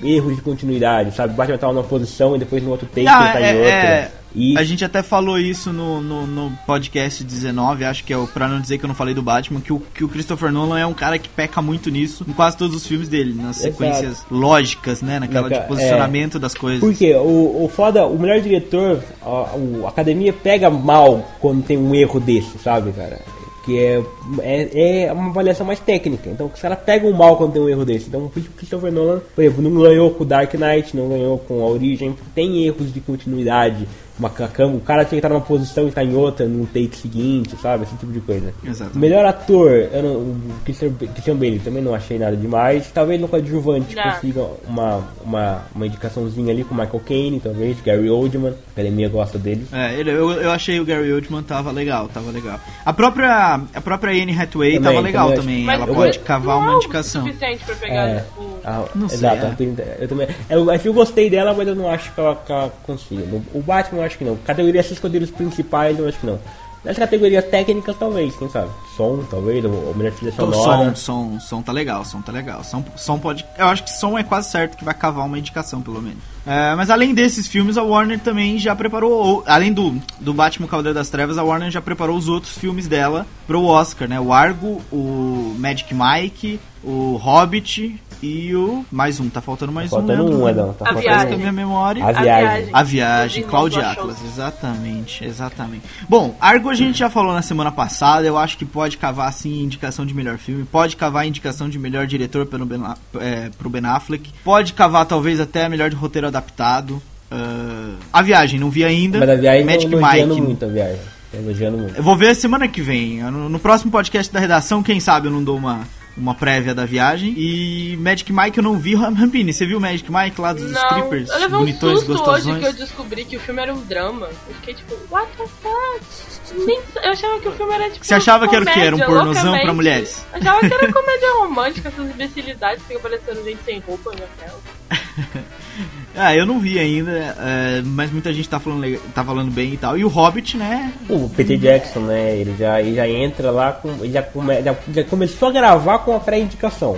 erros de continuidade, sabe? O Batman tava numa posição e depois no outro take Ah, ele tá é- em outra. é, E A gente até falou isso no, no, no podcast 19, acho que é o pra não dizer que eu não falei do Batman, que o, que o Christopher Nolan é um cara que peca muito nisso em quase todos os filmes dele, nas Exato. sequências lógicas, né? Naquela de posicionamento das coisas. Porque o, o foda, o melhor diretor, a, a academia pega mal quando tem um erro desse, sabe, cara? Que é, é, é uma avaliação mais técnica. Então os caras pegam mal quando tem um erro desse. Então o Christopher Nolan, por exemplo, não ganhou com Dark Knight, não ganhou com a Origem, tem erros de continuidade uma ca- cam- o cara tinha que estar numa posição e estar em outra no take seguinte, sabe? Esse tipo de coisa. Exatamente. Melhor ator, eu não, o Christian, Christian Bale também não achei nada demais. Talvez no coadjuvante Não. consiga uma, uma, uma indicaçãozinha ali com Michael Caine, talvez, Gary Oldman, a academia gosta dele. É, ele- eu, eu achei o Gary Oldman tava legal, tava legal. A própria, a própria Anne Hathaway Também, tava legal também também. Ela eu pode cavar não uma é indicação. suficiente pra pegar É. o... Ah, Não sei, exato, é. eu, eu também. Eu, acho que eu gostei dela, mas eu não acho que ela, que ela consiga. O Batman eu acho que não. Categoria esses principais eu acho que não. Nas categorias técnicas talvez, quem sabe? Som, talvez, ou, melhor trilha sonora. som, som, som tá legal, som tá legal. Som, som pode. Eu acho que som é quase certo que vai cavar uma indicação, pelo menos. É, mas além desses filmes, a Warner também já preparou. ou- Além do, do Batman Cavaleiro das Trevas, a Warner já preparou os outros filmes dela pro Oscar, né? O Argo, o Magic Mike, o Hobbit e o. Mais um, tá faltando mais Faltando um, um, Leandro? Edão. Tá A faltando a minha memória. A viagem. A viagem, irmãos Atlas, exatamente, exatamente. Bom, Argo a gente já falou na semana passada, eu acho que pode cavar sim indicação de melhor filme, pode cavar indicação de melhor diretor pelo ben, A- é, pro Ben Affleck, pode cavar talvez até melhor de roteiro adaptado. Ah, a viagem, não vi ainda. Mas a viagem Magic tô elogiando Mike. muito a viagem. Tô elogiando muito. Eu vou ver semana que vem. No, no próximo podcast da redação, quem sabe eu não dou uma, uma prévia da viagem. E Magic Mike eu não vi. Rampini, você viu Magic Mike lá dos Não, Strippers? eu levei um bonitões, susto hoje que eu descobri que o filme era um drama. Eu fiquei tipo, what the fuck? Nem, eu achava que o filme era tipo. Você achava que era o quê? Era um comédia, pornozão pra mulheres? Eu achava que era comédia romântica, essas imbecilidades, fica aparecendo gente sem roupa na tela. Ah, eu não vi ainda, é, mas muita gente tá falando, tá falando bem e tal. E o Hobbit, né? O Peter Jackson, né? Ele já, ele já entra lá com. Ele já, come, já, já começou a gravar com a pré-indicação.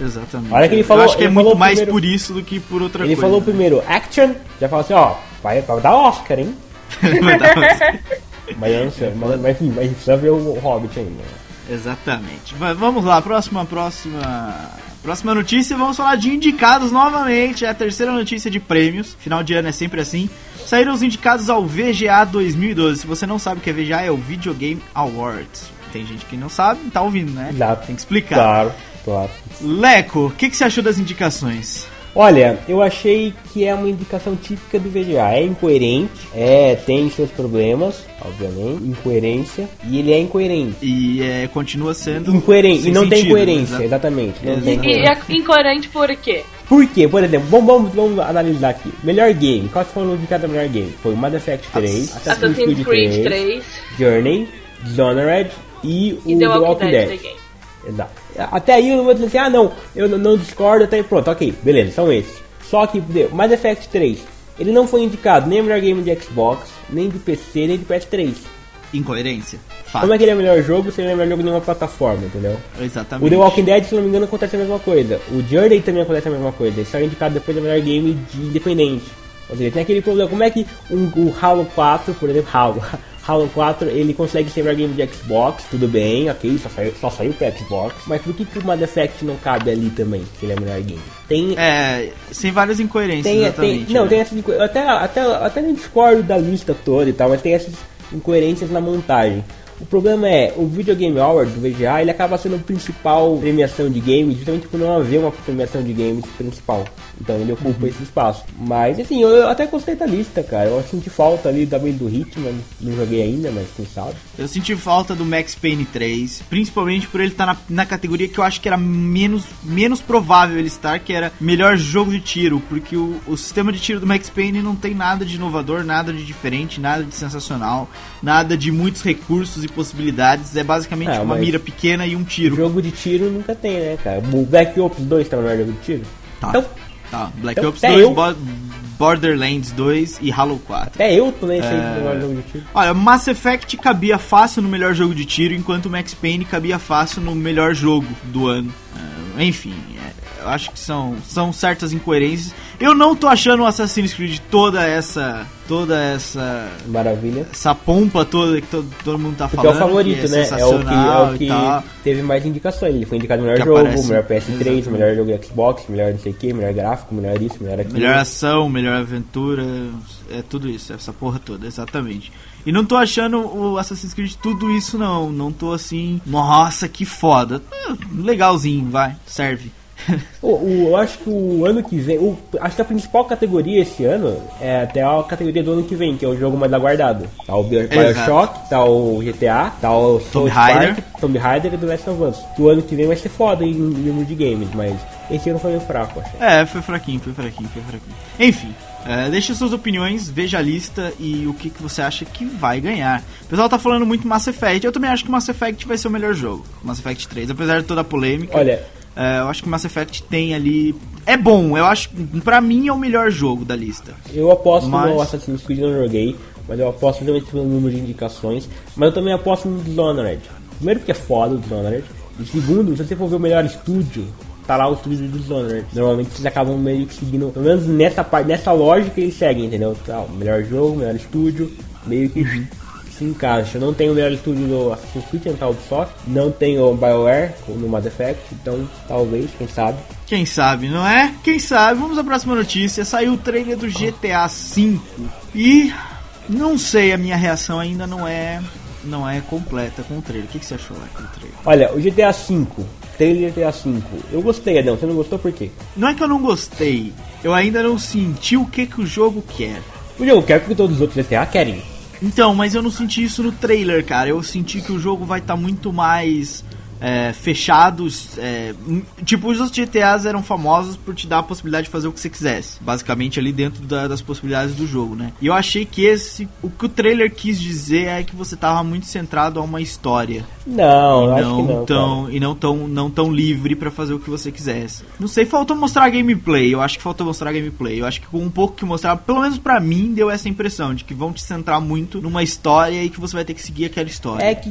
Exatamente. Olha que ele falou- Eu acho que é ele muito mais primeiro- por isso do que por outra Ele coisa. falou primeiro action, já falou assim, ó, vai, vai dar Oscar, hein? Mas eu não sei, mas, mas enfim, mas precisa ver o Hobbit ainda. Exatamente. Mas vamos lá, próxima, próxima. Próxima notícia, vamos falar de indicados novamente. É a terceira notícia de prêmios. Final de ano é sempre assim. Saíram os indicados ao VGA 2012. Se você não sabe o que é VGA, é o Video Game Awards. Tem gente que não sabe, tá ouvindo, né? Exato. Tem que explicar. Claro, claro. Leco, o que, que você achou das indicações? Olha, eu achei que é uma indicação típica do VGA. É incoerente, é, tem seus problemas, obviamente, incoerência, e ele é incoerente. E é, continua sendo. Incoerente, e não tem sentido, coerência, exa- exatamente. Não tem. E, é incoerente por quê? Por quê? Por exemplo, vamos, vamos, vamos analisar aqui. Melhor game, quais foram os indicados ao melhor game? Foi o Mass Effect 3, Assassin's Creed 3 Journey, Dishonored e o e The Walking Dead The Game. Exato. Até aí eu vou dizer assim, ah não, eu não- discordo, até pronto, ok, beleza, são esses. Só que o Mass Effect 3, ele não foi indicado nem melhor game de Xbox, nem de PC, nem de PS3. Incoerência. Fato. Como é que ele é o melhor jogo se ele é o melhor jogo de nenhuma plataforma, entendeu? Exatamente. O The Walking Dead, se não me engano, acontece a mesma coisa. O Journey também acontece a mesma coisa. Ele só é indicado depois do melhor game de independente. Ou seja, tem aquele problema. Como é que um, o Halo 4, por exemplo, Halo, Halo 4, ele consegue ser melhor game de Xbox, tudo bem, ok, só saiu, só saiu pra Xbox. Mas por que, que o Mass Effect não cabe ali também, se ele é melhor game? Tem, É, sem várias incoerências, tem, tem, não, né? tem essas inco- até, até, até não discordo da lista toda e tal, mas tem essas incoerências na montagem. O problema é, o Video Game Award do VGA, ele acaba sendo a principal premiação de games, justamente por não haver uma premiação de games principal. Então ele ocupa Uhum. esse espaço. Mas assim, eu, eu até gostei da lista, cara. Eu senti falta ali também do Hitman, não joguei ainda, mas quem sabe. Eu senti falta do Max Payne 3, principalmente por ele estar na, na categoria que eu acho que era menos, menos provável ele estar, que era melhor jogo de tiro, porque o, o sistema de tiro do Max Payne não tem nada de inovador, nada de diferente, nada de sensacional, nada de muitos recursos e possibilidades, é basicamente Ah, uma mira pequena e um tiro. Jogo de tiro nunca tem, né, cara? O Black Ops 2 tá melhor jogo de tiro? Tá. Então, Tá, Black Então, Ops até 2, eu- Bo- Borderlands 2 e Halo 4. até eu tô nesse É. aí no melhor jogo de tiro. Olha, Mass Effect cabia fácil no melhor jogo de tiro, enquanto Max Payne cabia fácil no melhor jogo do ano. Ah, enfim, é, eu acho que são, são certas incoerências. Eu não tô achando o Assassin's Creed toda essa. toda essa. Maravilha. essa pompa toda que todo, todo mundo tá Porque é falando. o favorito, que né? É o que, é o que teve mais indicações. Ele foi indicado melhor Que jogo, aparece. melhor PS3, Exatamente. melhor jogo Xbox, melhor não sei o que, melhor gráfico, melhor isso, melhor aquilo. Melhor ação, melhor aventura, é tudo isso, essa porra toda, exatamente. E não tô achando o Assassin's Creed tudo isso não, não tô assim, nossa, que foda. Ah, Legalzinho, vai, serve. O, o- eu acho que o ano que vem, o- acho que a principal categoria esse ano é até a categoria do ano que vem, que é o jogo mais aguardado. Tá o Bio- Bioshock, tá o GTA, tá o South Raider. Tomb Raider e The Last of Us. Que o ano que vem vai ser foda em número de games, mas esse ano foi meio fraco, acho. É, foi fraquinho, foi fraquinho, foi fraquinho. Enfim, é, deixe suas opiniões, veja a lista e o que, que você acha que vai ganhar. O pessoal tá falando muito Mass Effect, eu também acho que Mass Effect vai ser o melhor jogo. Mass Effect 3, apesar de toda a polêmica. Olha, é, eu acho que Mass Effect tem ali. É bom, eu acho. Pra mim é o melhor jogo da lista. eu aposto Mas- no Assassin's Creed, não joguei, mas eu aposto justamente pelo número de indicações, mas eu também aposto no Dishonored. Primeiro porque é foda o Dishonored, e segundo, se você for ver o melhor estúdio, tá lá o estúdio do Dishonored. Normalmente eles acabam meio que seguindo, pelo menos nessa parte, nessa lógica eles seguem, entendeu? Tá, melhor jogo, melhor estúdio, meio que se encaixa. Não tem o melhor estúdio do Assassin's Creed, não tá o Ubisoft, não tem o BioWare no Mass Effect, então talvez, quem sabe. Quem sabe, não é? Quem sabe? Vamos à próxima notícia. Saiu o trailer do GTA V. E não sei, a minha reação ainda não é não é completa com o trailer. O que, que você achou lá do trailer? Olha, o GTA V, trailer GTA V, eu gostei, Adão, você não gostou por quê? Não é que eu não gostei, eu ainda não senti o que, que o jogo quer. O jogo quer que todos os outros GTA querem. Então, mas eu não senti isso no trailer, cara. Eu senti que o jogo vai estar muito mais é, fechados. é, tipo, os outros GTAs eram famosos por te dar a possibilidade de fazer o que você quisesse. Basicamente ali dentro da- das possibilidades do jogo, né? E eu achei que esse. O que o trailer quis dizer é que você tava muito centrado a uma história. Não, e acho não que não. tão, cara. e não tão, não tão livre pra fazer o que você quisesse. Não sei, faltou mostrar gameplay. Eu acho que faltou mostrar gameplay. Eu acho que com um pouco que mostrar, pelo menos pra mim, deu essa impressão de que vão te centrar muito numa história e que você vai ter que seguir aquela história. É que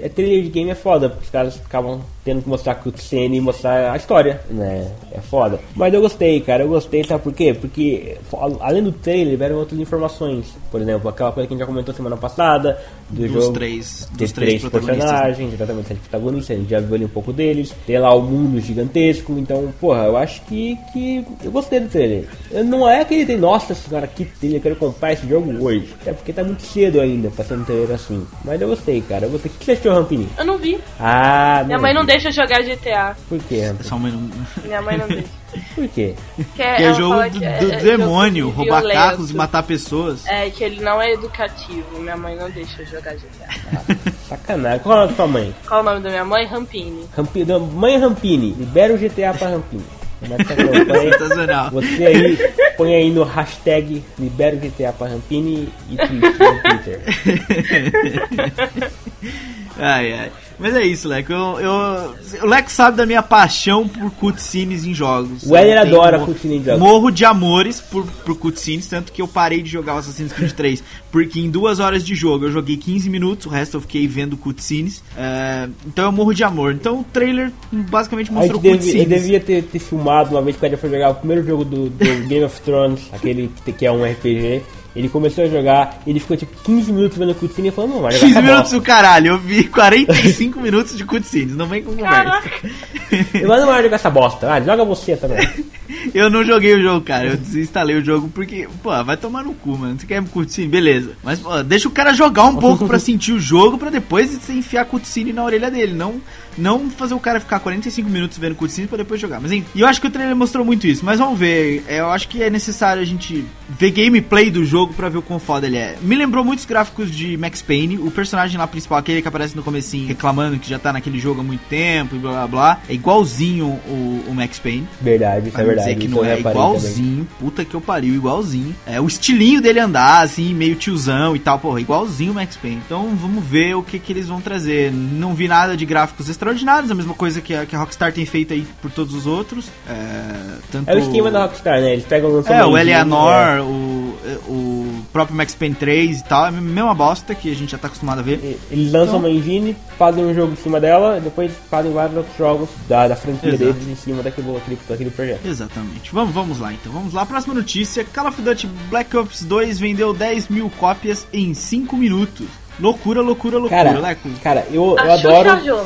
é, trailer de game é foda, porque os caras acabam tendo que mostrar cutscene e mostrar a história, né? É foda. Mas eu gostei, cara, eu gostei, sabe por quê? Porque além do trailer, vieram outras informações. Por exemplo, aquela coisa que a gente já comentou semana passada, do Dos jogo. três- dos dos três três protagonistas, né? personagens, exatamente, sete protagonistas, a gente já viu ali um pouco deles. Tem lá o mundo gigantesco, então, porra, eu acho que, que eu gostei do trailer. Eu- Não é aquele tem, nossa senhora, que trailer, eu quero comprar esse jogo hoje. É porque tá muito cedo ainda pra ser um trailer assim. Mas eu gostei, cara, eu gostei. O que você achou, Rampini? Eu não vi. Ah, Minha mãe não deixa eu jogar GTA. Por quê, É Rampini? só uma... Minha mãe não deixa. Por quê? Que Que é jogo do, que é- do é demônio, jogo roubar violento. carros e matar pessoas. É, que ele não é educativo. Minha mãe não deixa eu jogar GTA. Sacanagem. Qual é o nome da sua mãe? Qual o nome da minha mãe? Rampini. Rampini. não, Mãe Rampini, libera o GTA pra Rampini. Sensacional. Você aí, põe aí no hashtag libera o GTA pra Rampini e Twitter. Ai, ai. Mas é isso, Leco. Eu, eu, o Leco sabe da minha paixão por cutscenes em jogos. O tenho- adora cutscene em jogos. Morro de amores por, por cutscenes, tanto que eu parei de jogar o Assassin's Creed 3. Porque em duas horas de jogo eu joguei 15 minutos, o resto eu fiquei vendo cutscenes. É, então eu morro de amor. Então o trailer basicamente mostrou deve, eu cutscenes. devia ter, ter filmado uma vez que o foi jogar o primeiro jogo do, do Game of Thrones, aquele que, que é um RPG. Ele começou a jogar, ele ficou tipo 15 minutos vendo cutscene e falou, não, vai jogar 15 essa minutos do caralho, eu vi 45 minutos de cutscenes, não vem com conversa. Vai não vai jogar essa bosta, ah, joga você também. Eu não joguei o jogo, cara. Eu desinstalei o jogo porque, pô, vai tomar no cu, mano. Você quer cutscene? Beleza. Mas, pô, deixa o cara jogar um pouco pra sentir o jogo pra depois você enfiar cutscene na orelha dele. Não, não fazer o cara ficar 45 minutos vendo cutscene pra depois jogar. Mas, enfim, e eu acho que o trailer mostrou muito isso. Mas vamos ver. É, Eu acho que é necessário a gente ver gameplay do jogo pra ver o quão foda ele é. Me lembrou muitos gráficos de Max Payne. O personagem lá principal, aquele que aparece no comecinho reclamando que já tá naquele jogo há muito tempo e blá blá blá. É igualzinho o, o Max Payne. Verdade, isso é verdade. dizer que isso não é reparei também. igualzinho, puta que eu pariu, igualzinho. É o estilinho dele andar, assim, meio tiozão e tal, porra, igualzinho o Max Payne. Então vamos ver o que, que eles vão trazer. Não vi nada de gráficos extraordinários, a mesma coisa que a, que a Rockstar tem feito aí por todos os outros. É, tanto É o esquema da Rockstar, né? Eles pegam lançam é, o Eleanor, o, o próprio Max Payne 3 e tal, é a mesma bosta que a gente já tá acostumado a ver. é, Eles lançam uma engine, fazem um jogo em cima dela, depois fazem vários outros jogos da, da franquia Exato. deles em cima daquele, daquele, daquele projeto. Exatamente. Vamos, vamos lá então. Vamos lá. Próxima notícia: Call of Duty Black Ops 2 vendeu 10 mil cópias em 5 minutos. Loucura, loucura, loucura, Cara, Leco. cara eu, eu A Xuxa adoro. Jô.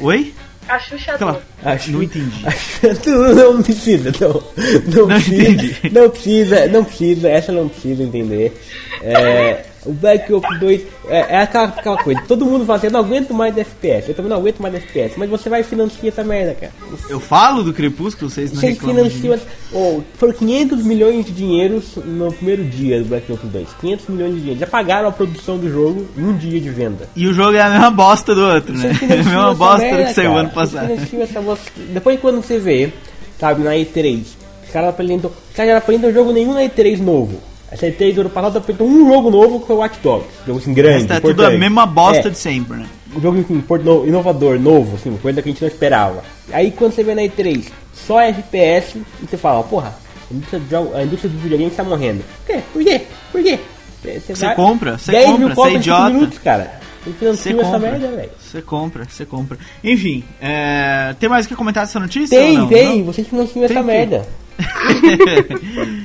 Oi? A Xuxa. Acho, Não entendi. Não, não precisa, não. Não, Não precisa, entendi. não precisa, não precisa, essa não precisa entender. É, o Black Ops 2 é, é aquela, aquela coisa, todo mundo fala assim, eu não aguento mais FPS, eu também não aguento mais FPS, mas você vai financiar essa merda, cara. Eu falo do Crepúsculo, vocês não Você reclamam de mim. financia. Oh, foram 500 milhões de dinheiros no primeiro dia do Black Ops 2. 500 milhões de dinheiros. Já pagaram a produção do jogo em um dia de venda. E o jogo é a mesma bosta do outro, né? É a mesma bosta do merda, que saiu cara. ano passado. bosta. Depois quando você vê, sabe, na E3, os caras apresentam. Os caras não apresentam jogo nenhum na E3 novo. Essa E3 do ano passado apresentou um jogo novo que foi o Watch Dogs. Jogo assim grande. É tudo a mesma bosta É, de sempre, né? um jogo no- inovador, novo, assim, coisa que a gente não esperava. Aí quando você vê na E3 só FPS, e você fala, porra, a indústria do, a indústria do videogame tá morrendo. Por quê? Por quê? Por quê? Você Você compra, você 10 compra, mil você é idiota. minutos, cara. Você Você financia essa compra. Você compra, você compra. Enfim, é, tem mais o que comentar dessa notícia? Tem, tem, Não? vocês financiam essa merda.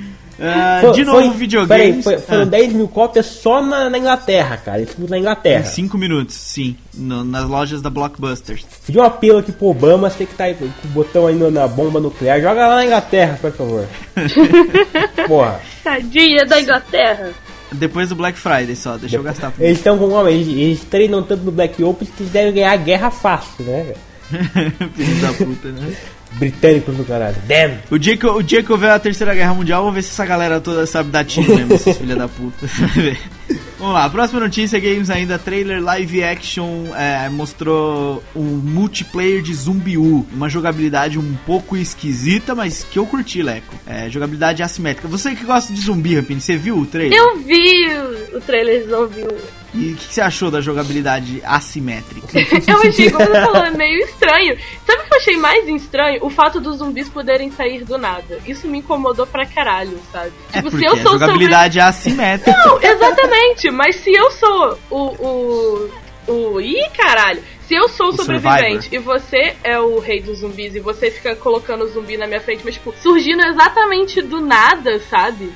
Foi- de novo, foi- videogames. Peraí, foi- foram Ah, 10 mil cópias só na, na Inglaterra, cara. Isso na em Inglaterra. 5 minutos, sim. no- nas lojas da Blockbusters. Pedi um apelo aqui pro Obama, você que tá aí com o botão aí na bomba nuclear, joga lá na Inglaterra, por favor. Porra. Tadinha da Inglaterra. Depois do Black Friday só, deixa eu gastar. Eles estão com homem, eles, eles treinam tanto no Black Ops que eles devem ganhar a guerra fácil, né, velho? Filho da puta, né? Britânicos do caralho. Damn! O dia, que eu, o dia que eu ver a Terceira Guerra Mundial, vou ver se essa galera toda sabe dar tiro mesmo, esses filha da puta. Vamos lá, próxima notícia, games ainda, trailer live action é, mostrou um multiplayer de Zumbi U, uma jogabilidade um pouco esquisita, mas que eu curti, Leco. É, jogabilidade assimétrica. Você que gosta de zumbi, Rapini, você viu o trailer? Eu vi o- trailer de Zombie. E o que, que você achou da jogabilidade assimétrica? Eu achei, como você falou, meio estranho. Sabe o que eu achei mais estranho? O fato dos zumbis poderem sair do nada. Isso me incomodou pra caralho, sabe? É Tipo, porque se eu a sou o jogabilidade é assimétrica. Não, exatamente, mas se eu sou o. o. o. Ih, caralho! Se eu sou o, O sobrevivente e você é o rei dos zumbis e você fica colocando o zumbi na minha frente, mas, tipo, surgindo exatamente do nada, sabe?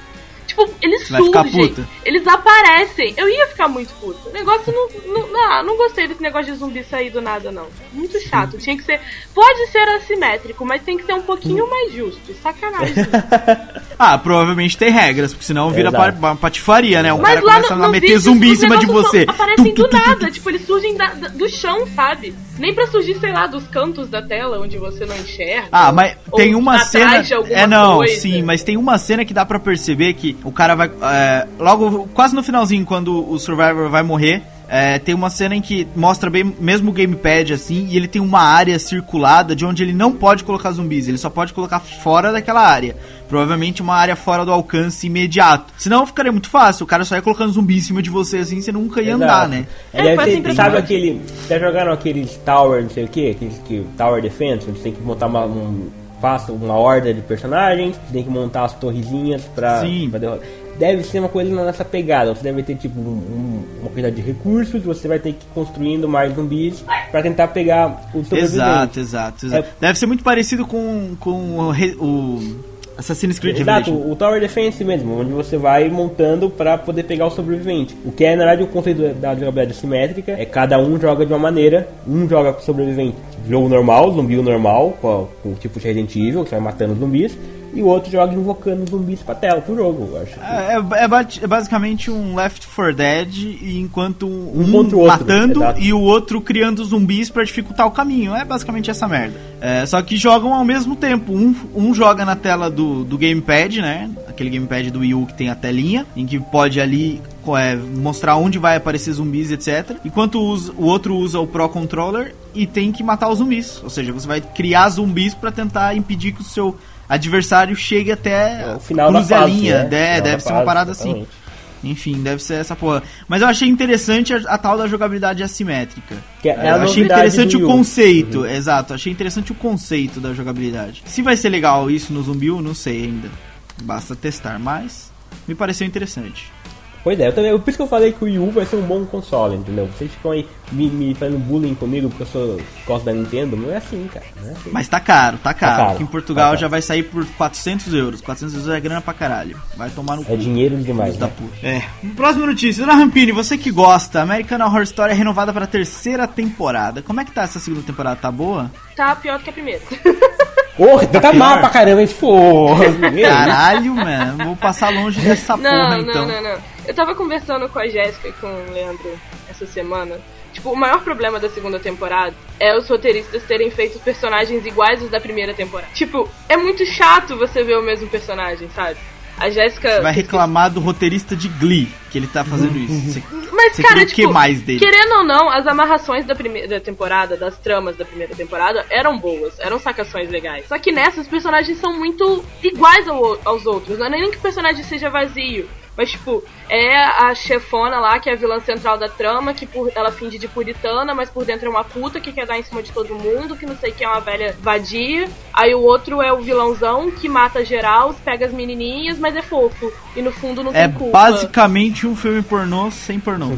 Tipo, eles vai ficar surgem, puta? eles aparecem. Eu ia ficar muito puta. O negócio não. Não, não, não gostei desse negócio de zumbi sair do nada, não. Muito chato. Tinha que ser. Pode ser assimétrico, mas tem que ser um pouquinho mais justo. Sacanagem. Ah, provavelmente tem regras, porque senão vira Exato. pa- patifaria, né? O Mas cara lá começa no, a meter vídeo, zumbi em cima de você. Aparecem do nada, tipo, eles surgem da- da- do chão, sabe? Nem pra surgir, sei lá, dos cantos da tela onde você não enxerga. Ah, mas tem uma cena. É não, coisa. sim, mas tem uma cena que dá pra perceber que o cara vai. é, logo, quase no finalzinho, quando o Survivor vai morrer. É, tem uma cena em que mostra bem mesmo o gamepad assim, e ele tem uma área circulada de onde ele não pode colocar zumbis, ele só pode colocar fora daquela área. Provavelmente uma área fora do alcance imediato. Senão ficaria muito fácil, o cara só ia colocando zumbi em cima de você assim, você nunca ia andar, Exato. né? É, É, ter- sabe aquele. Já jogaram aqueles Tower, não sei o que? Aqueles que. Tower Defense, onde você tem que montar uma. Um, passa uma horda de personagens, tem que montar as torrezinhas pra, Sim. pra derrotar. Deve ser uma coisa nessa pegada. Você deve ter tipo um- um- uma quantidade de recursos, você vai ter que ir construindo mais zumbis pra tentar pegar o sobrevivente. Exato, exato, exato. É. Deve ser muito parecido com, com o, o Assassin's Creed Exato, Revelation. o Tower Defense mesmo, onde você vai montando pra poder pegar o sobrevivente. O que é, na verdade, o conceito da jogabilidade assimétrica é cada um joga de uma maneira. Um joga com o sobrevivente, jogo normal, zumbi normal, com, com o tipo de Resident Evil, que vai matando zumbis. E o outro joga invocando zumbis pra tela, pro jogo, eu acho. É, é ba- é basicamente um Left 4 Dead, e enquanto um, Um outro, matando e o outro criando zumbis pra dificultar o caminho. É basicamente essa merda. É, só que jogam ao mesmo tempo. Um, um joga na tela do, do gamepad, né? Aquele gamepad do Wii U que tem a telinha, em que pode ali é, mostrar onde vai aparecer zumbis, etc. Enquanto usa- o outro usa o Pro Controller e tem que matar os zumbis. Ou seja, você vai criar zumbis pra tentar impedir que o seu adversário chegue até É o final da cruze a fase, linha. né? É, Final deve da ser uma fase, parada assim. exatamente. Enfim, deve ser essa porra. Mas eu achei interessante a, a tal da jogabilidade assimétrica. Que é a eu achei interessante o conceito, exato. Achei interessante o conceito da jogabilidade. Se vai ser legal isso no Zumbi, eu não sei ainda. Basta testar, mas me pareceu interessante. Pois é, eu também, por isso que eu falei que o Wii U vai ser um bom console, entendeu? Vocês ficam aí me, me fazendo bullying comigo porque eu sou gosto da Nintendo, não é assim, cara. Não é assim. Mas tá caro, tá caro. caro, Aqui em Portugal tá caro. já vai sair por 400 euros. 400 euros é grana pra caralho. Vai tomar no É dinheiro demais, da né? puta. É. Próxima notícia. Dona Rampini, você que gosta, American Horror Story é renovada pra terceira temporada. Como é que tá essa segunda temporada? Tá boa? Tá pior do que a primeira. Porra, tá, pior. mal pra caramba, hein? Porra, Caralho, mano. Vou passar longe dessa Não, porra, não, então. não, não. Eu tava conversando com a Jéssica e com o Leandro essa semana. Tipo, o maior problema da segunda temporada é os roteiristas terem feito personagens iguais aos da primeira temporada. Tipo, é muito chato você ver o mesmo personagem, sabe? A Jéssica. Você vai reclamar do roteirista de Glee, que ele tá fazendo isso. Você, Mas, você cara, o tipo, que mais dele? querendo ou não, as amarrações da primeira temporada, das tramas da primeira temporada, eram boas, eram sacações legais. Só que nessa, os personagens são muito iguais ao- aos outros. Não é nem que o personagem seja vazio. Mas, tipo, é a chefona lá, que é a vilã central da trama, que por, ela finge de puritana, mas por dentro é uma puta que quer dar em cima de todo mundo, que não sei quem é uma velha vadia. Aí o outro é o vilãozão, que mata geral, pega as menininhas, mas é fofo. E no fundo não É tem culpa. basicamente um filme pornô sem pornô.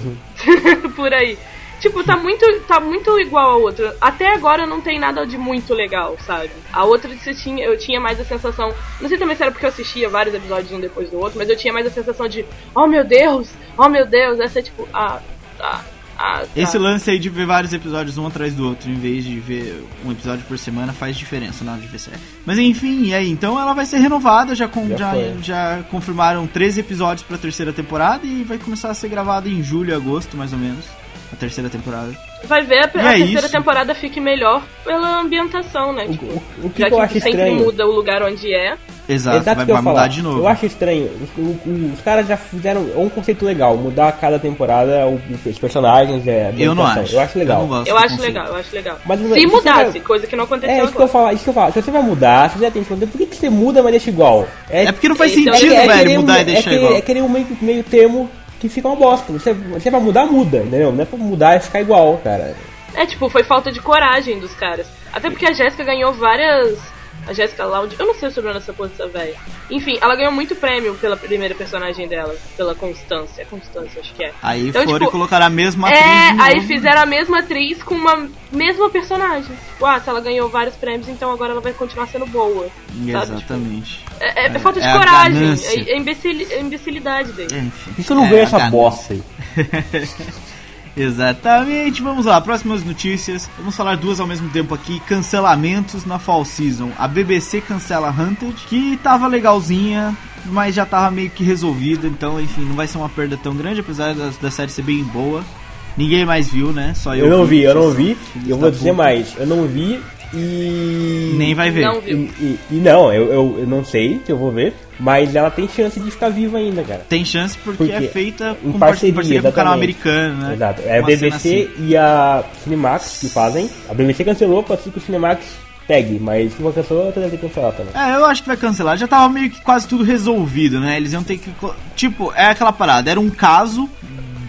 por aí. Tipo, tá muito, tá muito igual a outra. Até agora não tem nada de muito legal, sabe? A outra você tinha, eu tinha mais a sensação. Não sei também se era porque eu assistia vários episódios um depois do outro, mas eu tinha mais a sensação de, oh meu Deus, oh meu Deus, essa é tipo, ah, tá. Ah, tá. Esse lance aí de ver vários episódios um atrás do outro, em vez de ver um episódio por semana, faz diferença na hora de ver série. Mas enfim, e aí? Então ela vai ser renovada, já, com, Já já, já confirmaram 13 episódios pra terceira temporada e vai começar a ser gravada em julho agosto, mais ou menos. A terceira temporada. Vai ver, a, a é terceira isso. temporada fique melhor pela ambientação, né? O, Tipo, o, o que, já que eu que acho sempre estranho. muda o lugar onde é. Exato, Exato vai, que eu vai mudar falar. de novo. Eu acho estranho. O- o- os caras já fizeram um conceito legal, mudar cada temporada os personagens, é, Eu não acho. Eu acho legal. não gosto Eu do acho legal, eu acho legal. Mas não- Se isso mudasse, vai- coisa que não aconteceu É isso que eu falo, isso que eu falo. Se você vai mudar, se você já tem por que, que você muda, mas deixa igual? É porque não faz Então, sentido, é- é velho, querer mudar um- e deixar é querer, igual. É querer um meio, meio termo que fica uma bosta. Você, você vai mudar, muda, entendeu? Não é pra mudar e ficar igual, cara. É, tipo, foi falta de coragem dos caras. Até porque a Jéssica ganhou várias. A Jéssica Loud. Eu não sei o sobrenome dessa porra dessa velha. Enfim, ela ganhou muito prêmio pela primeira personagem dela. Pela Constância. É Constância, acho que é. Aí Então, foram tipo, e colocaram a mesma atriz. É, aí novo. fizeram a mesma atriz com uma mesma personagem. Tipo, ah, se ela ganhou vários prêmios, então agora ela vai continuar sendo boa. sabe? Tipo, Exatamente. é, é- é falta de É coragem. É, é imbecil- é imbecilidade dele. Enfim. Por que eu não É, ganho a essa bosta aí? Exatamente, vamos lá, próximas notícias. Vamos falar duas ao mesmo tempo aqui. Cancelamentos na Fall Season. A BBC cancela Hunted, que tava legalzinha, mas já tava meio que resolvida. Então, enfim, não vai ser uma perda tão grande, apesar da, da série ser bem boa. Ninguém mais viu, né? Só eu. Eu não vi, eu não vi. E eu vou dizer mais, eu não vi e. Nem vai ver. Não E, viu. e- e não, eu, eu, eu não sei se eu vou ver, mas ela tem chance de ficar viva ainda, cara. Tem chance porque, Porque é feita em com parceria, com o canal americano, né? Exato. É a Uma BBC assim. e a Cinemax que fazem. A BBC cancelou pra que o Cinemax pegue, mas se outra deve ter cancelado também. É, eu acho que vai cancelar. Já tava meio que quase tudo resolvido, né? Eles iam ter que. Tipo, é aquela parada. Era um caso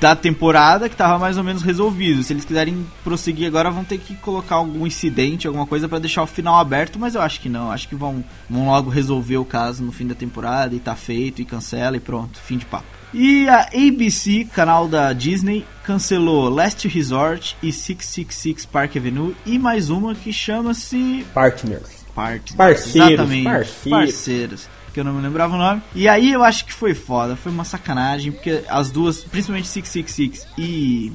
da temporada que tava mais ou menos resolvido. Se eles quiserem prosseguir agora, vão ter que colocar algum incidente, alguma coisa pra deixar o final aberto. Mas eu acho que não. Acho que vão, vão logo resolver o caso no fim da temporada e tá feito e cancela e pronto. Fim de papo. E a ABC, canal da Disney, cancelou Last Resort e 666 Park Avenue e mais uma que chama-se Partners. Partes. Parceiros, Exatamente. parceiros. Parceiros. Que eu não me lembrava o nome. E aí eu acho que foi foda. Foi uma sacanagem. Porque as duas, principalmente 666 e.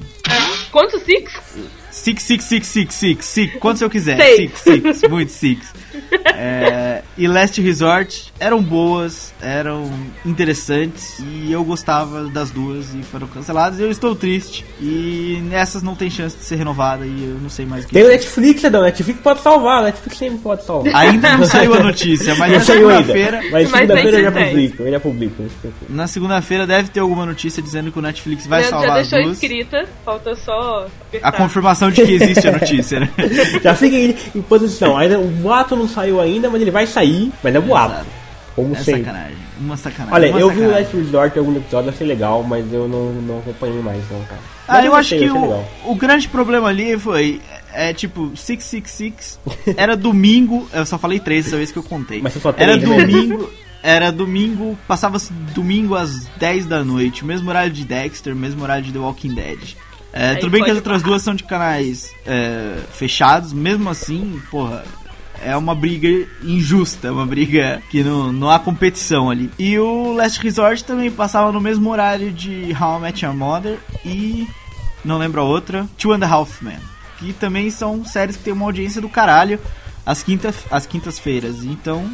Quanto Six? 66666. Six, quantos eu quiser. Sei. 6, 6. Muito 6. É, e Last Resort eram boas, eram interessantes. E eu gostava das duas e foram canceladas. E eu estou triste. E nessas não tem chance de ser renovada. E eu não sei mais o que. Tem o Netflix, Adão. Netflix pode salvar, a Netflix sempre pode salvar. Ainda não saiu a notícia, mas Não na segunda-feira. Mas segunda-feira já publico, já publico. Na segunda-feira deve ter alguma notícia dizendo que o Netflix vai Leandro já salvar as deixou duas. escrita, falta só apertar. A confirmação de que existe a notícia, né? Já aí em posição. Ainda, o boato não saiu ainda, mas ele vai sair, mas é boato. Exato. Como É sempre. sacanagem. Uma sacanagem. Olha, uma eu vi o sacanagem. Last Resort em algum episódio, achei legal, mas eu não, não acompanhei mais, não, cara. Ah, Mas eu acho gostei, que achei o, o grande problema ali foi. É tipo, 666 era domingo. Eu só falei três dessa vez que eu contei. Mas você só Era três, né? domingo. era domingo, passava-se domingo às 10 da noite, mesmo horário de Dexter, mesmo horário de The Walking Dead. É, tudo bem que as outras duas são de canais é, fechados, mesmo assim, porra, é uma briga injusta, é uma briga que não, não há competição ali. E o Last Resort também passava no mesmo horário de How I Met Your Mother e não lembro a outra, Two and a Half Men, que também são séries que tem uma audiência do caralho às, quinta, às quintas-feiras. Então,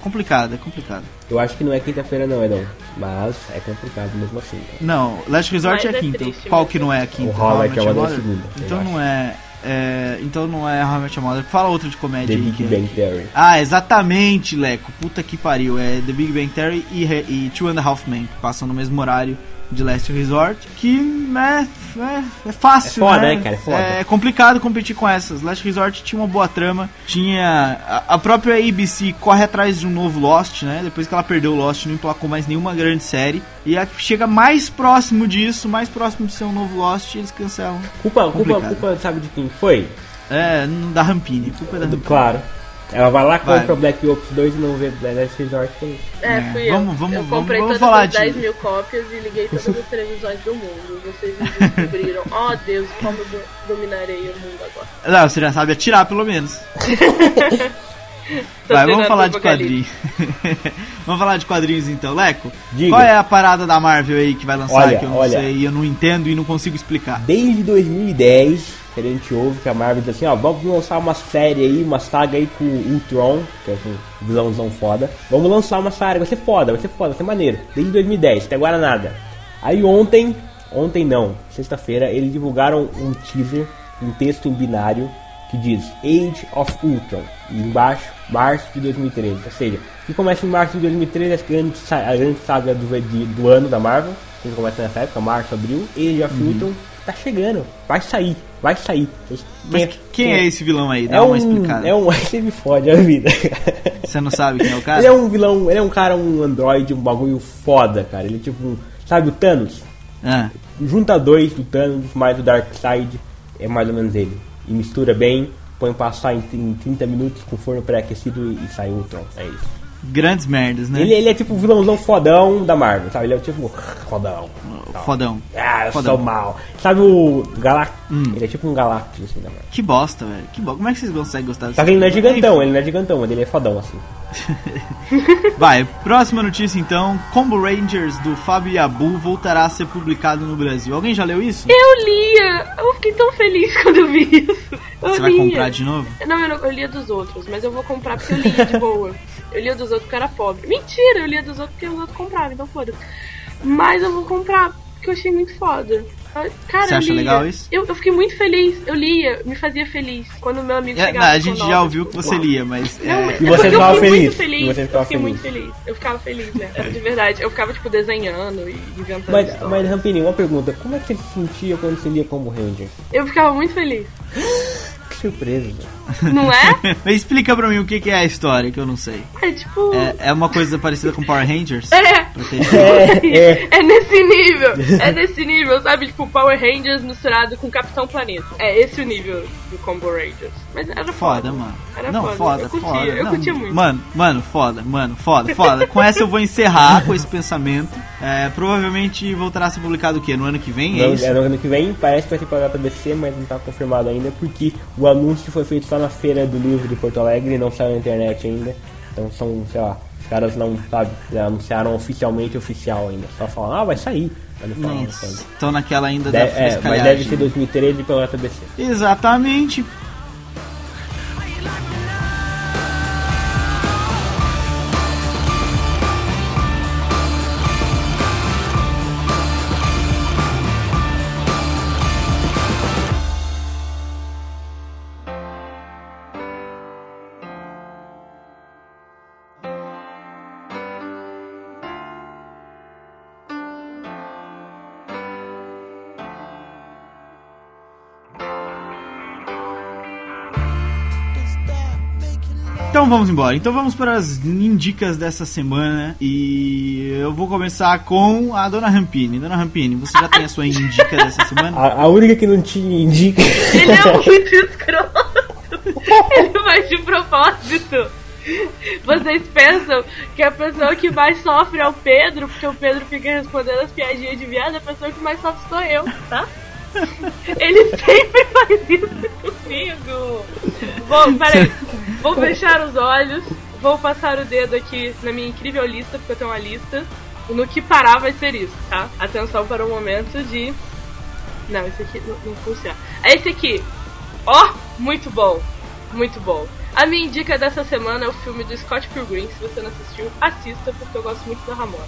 complicado, é complicado. Eu acho que não é quinta-feira não, Edão. Mas é complicado mesmo assim. cara. Não, Last Resort Mas é é quinta. triste Qual que não é a quinta? O How I How Met Met Your Mother é Mother? segunda, Então não é, é, Então não é How I Met Your Mother. Fala outra de comédia The aí. Big que é- Bang Theory. Ah, exatamente, Leco. Puta que pariu. É The Big Bang Theory e, e Two and a Half Men, que passam no mesmo horário de Last Resort. Que é, é, é fácil, É foda, né? né, cara? É foda. É complicado competir com essas. Last Resort tinha uma boa trama. Tinha. A, a própria ABC corre atrás de um novo Lost, né? Depois que ela perdeu o Lost, não emplacou mais nenhuma grande série. E a que chega mais próximo disso, mais próximo de ser um novo Lost, eles cancelam. Culpa, culpa, Complicado. culpa, sabe de quem foi? É, da Rampini. Culpa é da Rampini. claro. Ela vai lá, Vai. compra Black Ops 2 e não vê Last Resort. foi isso. É, É, fui vamos- eu. vamos- eu vamos- comprei vamos todas falar as de- 10 mil cópias e liguei todas as televisões do mundo. Vocês me descobriram. Oh Deus, como eu do- dominarei o mundo agora. Não, você já sabe atirar pelo menos. Vai, vamos falar de quadrinhos. vamos falar de quadrinhos então. Leco, Diga. qual é a parada da Marvel aí que vai lançar Olha, que eu não olha. sei e eu não entendo e não consigo explicar? Desde 2010, que a gente ouve que a Marvel diz assim, ó, vamos lançar uma série aí, uma saga aí com o Ultron, que é um vilãozão foda. Vamos lançar uma série, vai ser foda, vai ser foda, vai ser maneiro. Desde 2010, até agora nada. Aí ontem, ontem não, sexta-feira, eles divulgaram um teaser, um texto em binário, que diz Age of Ultron. E embaixo, março de 2013. Ou seja, que começa em março de 2013, a grande, sa- a grande saga do, de- do ano da Marvel, que começa nessa época, março, abril. Age of Ultron tá chegando, vai sair, vai sair. Vocês- Mas quem é esse vilão aí? Dá é uma um, explicada. é um, você me fode a vida. Você não sabe quem é o cara? Ele é um vilão, ele é um cara, um androide, um bagulho foda, cara. Ele é tipo um, sabe o Thanos? Ah, Junta dois do Thanos mais o Darkseid, é mais ou menos ele. E mistura bem, põe passar em, em 30 minutos com forno pré-aquecido e, sai o Ultron. É isso. Grandes merdas, né? Ele, ele é tipo o vilãozão fodão da Marvel, sabe? Ele é tipo fodão. Fodão. Ah, eu Fodão. sou mal. Sabe o Galactus? Hum. Ele é tipo um Galactus assim da Marvel. Que bosta, velho. Que bo... Como é que vocês conseguem gostar desse Só que ele não é gigantão, ele não é gigantão, mas ele é fodão assim. Vai, próxima notícia então. Combo Rangers do Fábio Yabu voltará a ser publicado no Brasil. Alguém já leu isso? Eu lia! Eu fiquei tão feliz quando eu vi isso. Eu Você vai lia. comprar de novo? Não, eu, não, eu lia dos outros, mas eu vou comprar porque eu lia de boa. Eu lia dos outros porque eu era pobre. Mentira, eu lia dos outros porque os outros compravam, então foda-se. Mas eu vou comprar porque eu achei muito foda. Ah, Cara, Você eu acha legal isso? Eu, eu fiquei muito feliz. Eu lia, me fazia feliz. Quando meu amigo É, chegava não, a gente já ouviu que você uau. lia, mas. Não, é, mas E é você ficava fiquei feliz? muito feliz. E você ficava eu fiquei feliz? muito feliz. Eu ficava feliz, né? Era de verdade. Eu ficava, tipo, desenhando e inventando Mas, história. mas Rampini, uma pergunta: como é que você se sentia quando você lia como Ranger? Eu ficava muito feliz. Surpresa. Não é? Mas explica pra mim o que que é a história, que eu não sei. É tipo. É, é uma coisa parecida com Power Rangers? É. Ter- É, É nesse nível, é nesse nível, sabe? Tipo, Power Rangers misturado com Capitão Planeta. É esse o nível do Combo Rangers. Mas era foda. Foda, mano. Era não, foda. foda, Eu curtia, foda. eu Não, curtia muito. Mano, mano, foda, mano, foda, foda. Com essa eu vou encerrar com esse pensamento. É, provavelmente voltará a ser publicado o quê? No ano que vem? É Não, isso? é no ano que vem, parece que vai ser pra JBC, mas não tá confirmado ainda, porque o anúncio foi feito só na feira do livro de Porto Alegre e não saiu na internet ainda. Então são, sei lá, os caras não, sabe, já anunciaram oficialmente oficial ainda. Só falam, ah, vai sair. Estão naquela ainda Deve- da é, mas deve ser 2013 pela JBC. Exatamente. Vamos embora. Então vamos para as indicas dessa semana. E eu vou começar com a Dona Rampini. Dona Rampini, você já tem a sua indica dessa semana? A, a única que não te indica. Ele é muito escroto. Ele faz de propósito. Vocês pensam que a pessoa que mais sofre é o Pedro, porque o Pedro fica respondendo as piadinhas de viado, a pessoa que mais sofre sou eu, tá? Ele sempre faz isso comigo. Bom, peraí. Vou fechar os olhos, vou passar o dedo aqui na minha incrível lista, porque eu tenho uma lista. No que parar vai ser isso, tá? Atenção para o momento de. Não, esse aqui não, não funciona. Esse aqui. Ó, muito bom. Muito bom. A minha dica dessa semana é o filme do Scott Pilgrim. Se você não assistiu, assista, porque eu gosto muito da Ramona.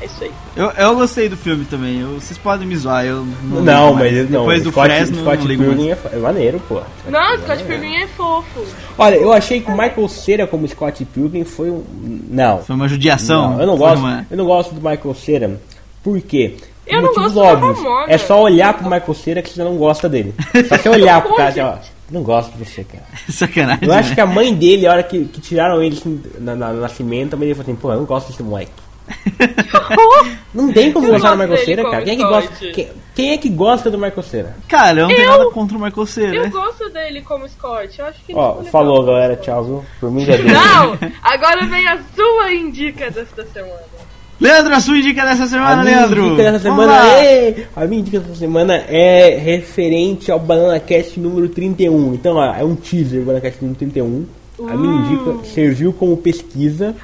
É isso aí. Eu, eu gostei do filme também. Eu- vocês podem me zoar, eu não. Não, mas não. Depois do Scott, Fresno, Scott não Pilgrim é, é maneiro, pô. Não, Scott Pilgrim é fofo. Olha, eu achei que o Michael Cera como Scott Pilgrim foi um. Não. Foi uma judiação. Não, eu não Foi gosto. uma- Eu não gosto do Michael Cera. Por quê? Eu não motivos óbvios. Ramona. É só olhar pro Michael Cera que você não gosta dele. Só você olhar pro cara e ó, não gosto de você, cara. Sacanagem. Eu acho né? que a mãe dele, a hora que, que tiraram ele assim, na, na- no nascimento, a mãe dele falou assim, pô, eu não gosto desse moleque. Não tem como Eu gostar do Michael dele Cera, cara. Quem é, que gosta, quem, quem é que gosta do Michael Cera? Cara, eu não tenho Eu- nada contra o Michael Cera. Eu né? gosto dele como Scott. Eu acho que ele Ó, falou galera, tchau, viu? Por mim já deu. Não! Agora vem a sua indica desta semana. Leandro, a sua dica dessa A semana, minha Leandro. dica dessa Vamos semana lá. é. A minha dica dessa semana é referente ao Banana Cast número 31. Então, ó, é um teaser, Banana Cast número 31. A minha dica serviu como pesquisa.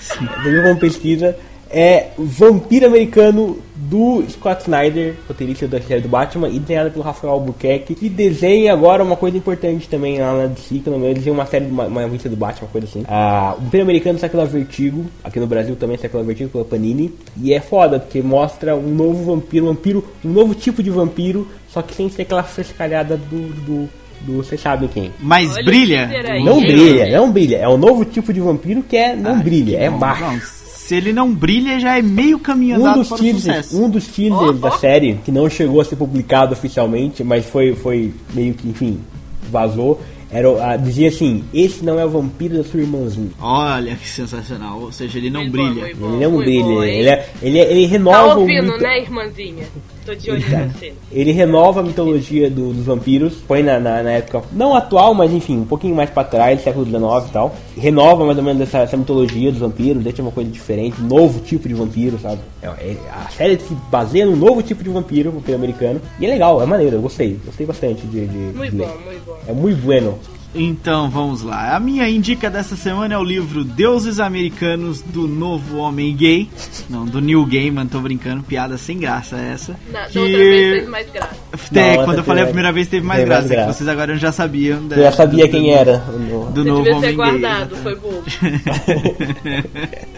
serviu como pesquisa. É Vampiro Americano do Scott Snyder, roteirista da série do Batman, e desenhado pelo Rafael Albuquerque, que desenha agora uma coisa importante também lá na DC, que ele desenha uma série, uma, uma revista do Batman, uma coisa assim. Ah, o Vampiro Americano sai pela Vertigo, aqui no Brasil também sai pela Vertigo, pela Panini, e é foda, porque mostra um novo vampiro, um vampiro, um novo tipo de vampiro, só que sem ser aquela frescalhada do, do, do vocês sabem quem. Mas Olha brilha. o. Não brilha, não brilha, é um novo tipo de vampiro que é, não Ah, brilha, é bom. baixo. Não, se ele não brilha, já é meio caminho Um andado dos, para o teasers, sucesso. um dos teasers da série, que não chegou a ser publicado oficialmente, mas foi, foi meio que, enfim, vazou, era, o- dizia assim, esse não é o vampiro da sua irmãzinha. Olha que sensacional. Ou seja, ele não bom, brilha. muito bom, Ele não brilha, bom, ele, é, ele, é- ele Tá renova o ouvindo, mito- né, irmãzinha? Tô de olho em você. Ele renova a mitologia do- dos vampiros, põe na, na, na época, não atual, mas enfim, um pouquinho mais pra trás, século XIX e tal. Renova mais ou menos essa, essa mitologia dos vampiros, deixa uma coisa diferente, um novo tipo de vampiro, sabe? É- é- a série se baseia num novo tipo de vampiro, vampiro americano. E é legal, é maneiro, eu gostei, gostei bastante de, de, Muito de bom, muito bom. É muito bueno. Então vamos lá. A minha indica dessa semana é o livro Deuses Americanos do Novo Homem Gay. Não, do Neil Gaiman, tô brincando, piada sem graça essa. Da Que- outra vez fez mais graça. Tem, Não, quando eu falei a teve- primeira vez teve mais teve mais graça, é que graça. vocês agora já sabiam. da- Eu já sabia do- quem era. o- Do Você novo devia ter Homem guardado, Gay. foi bobo.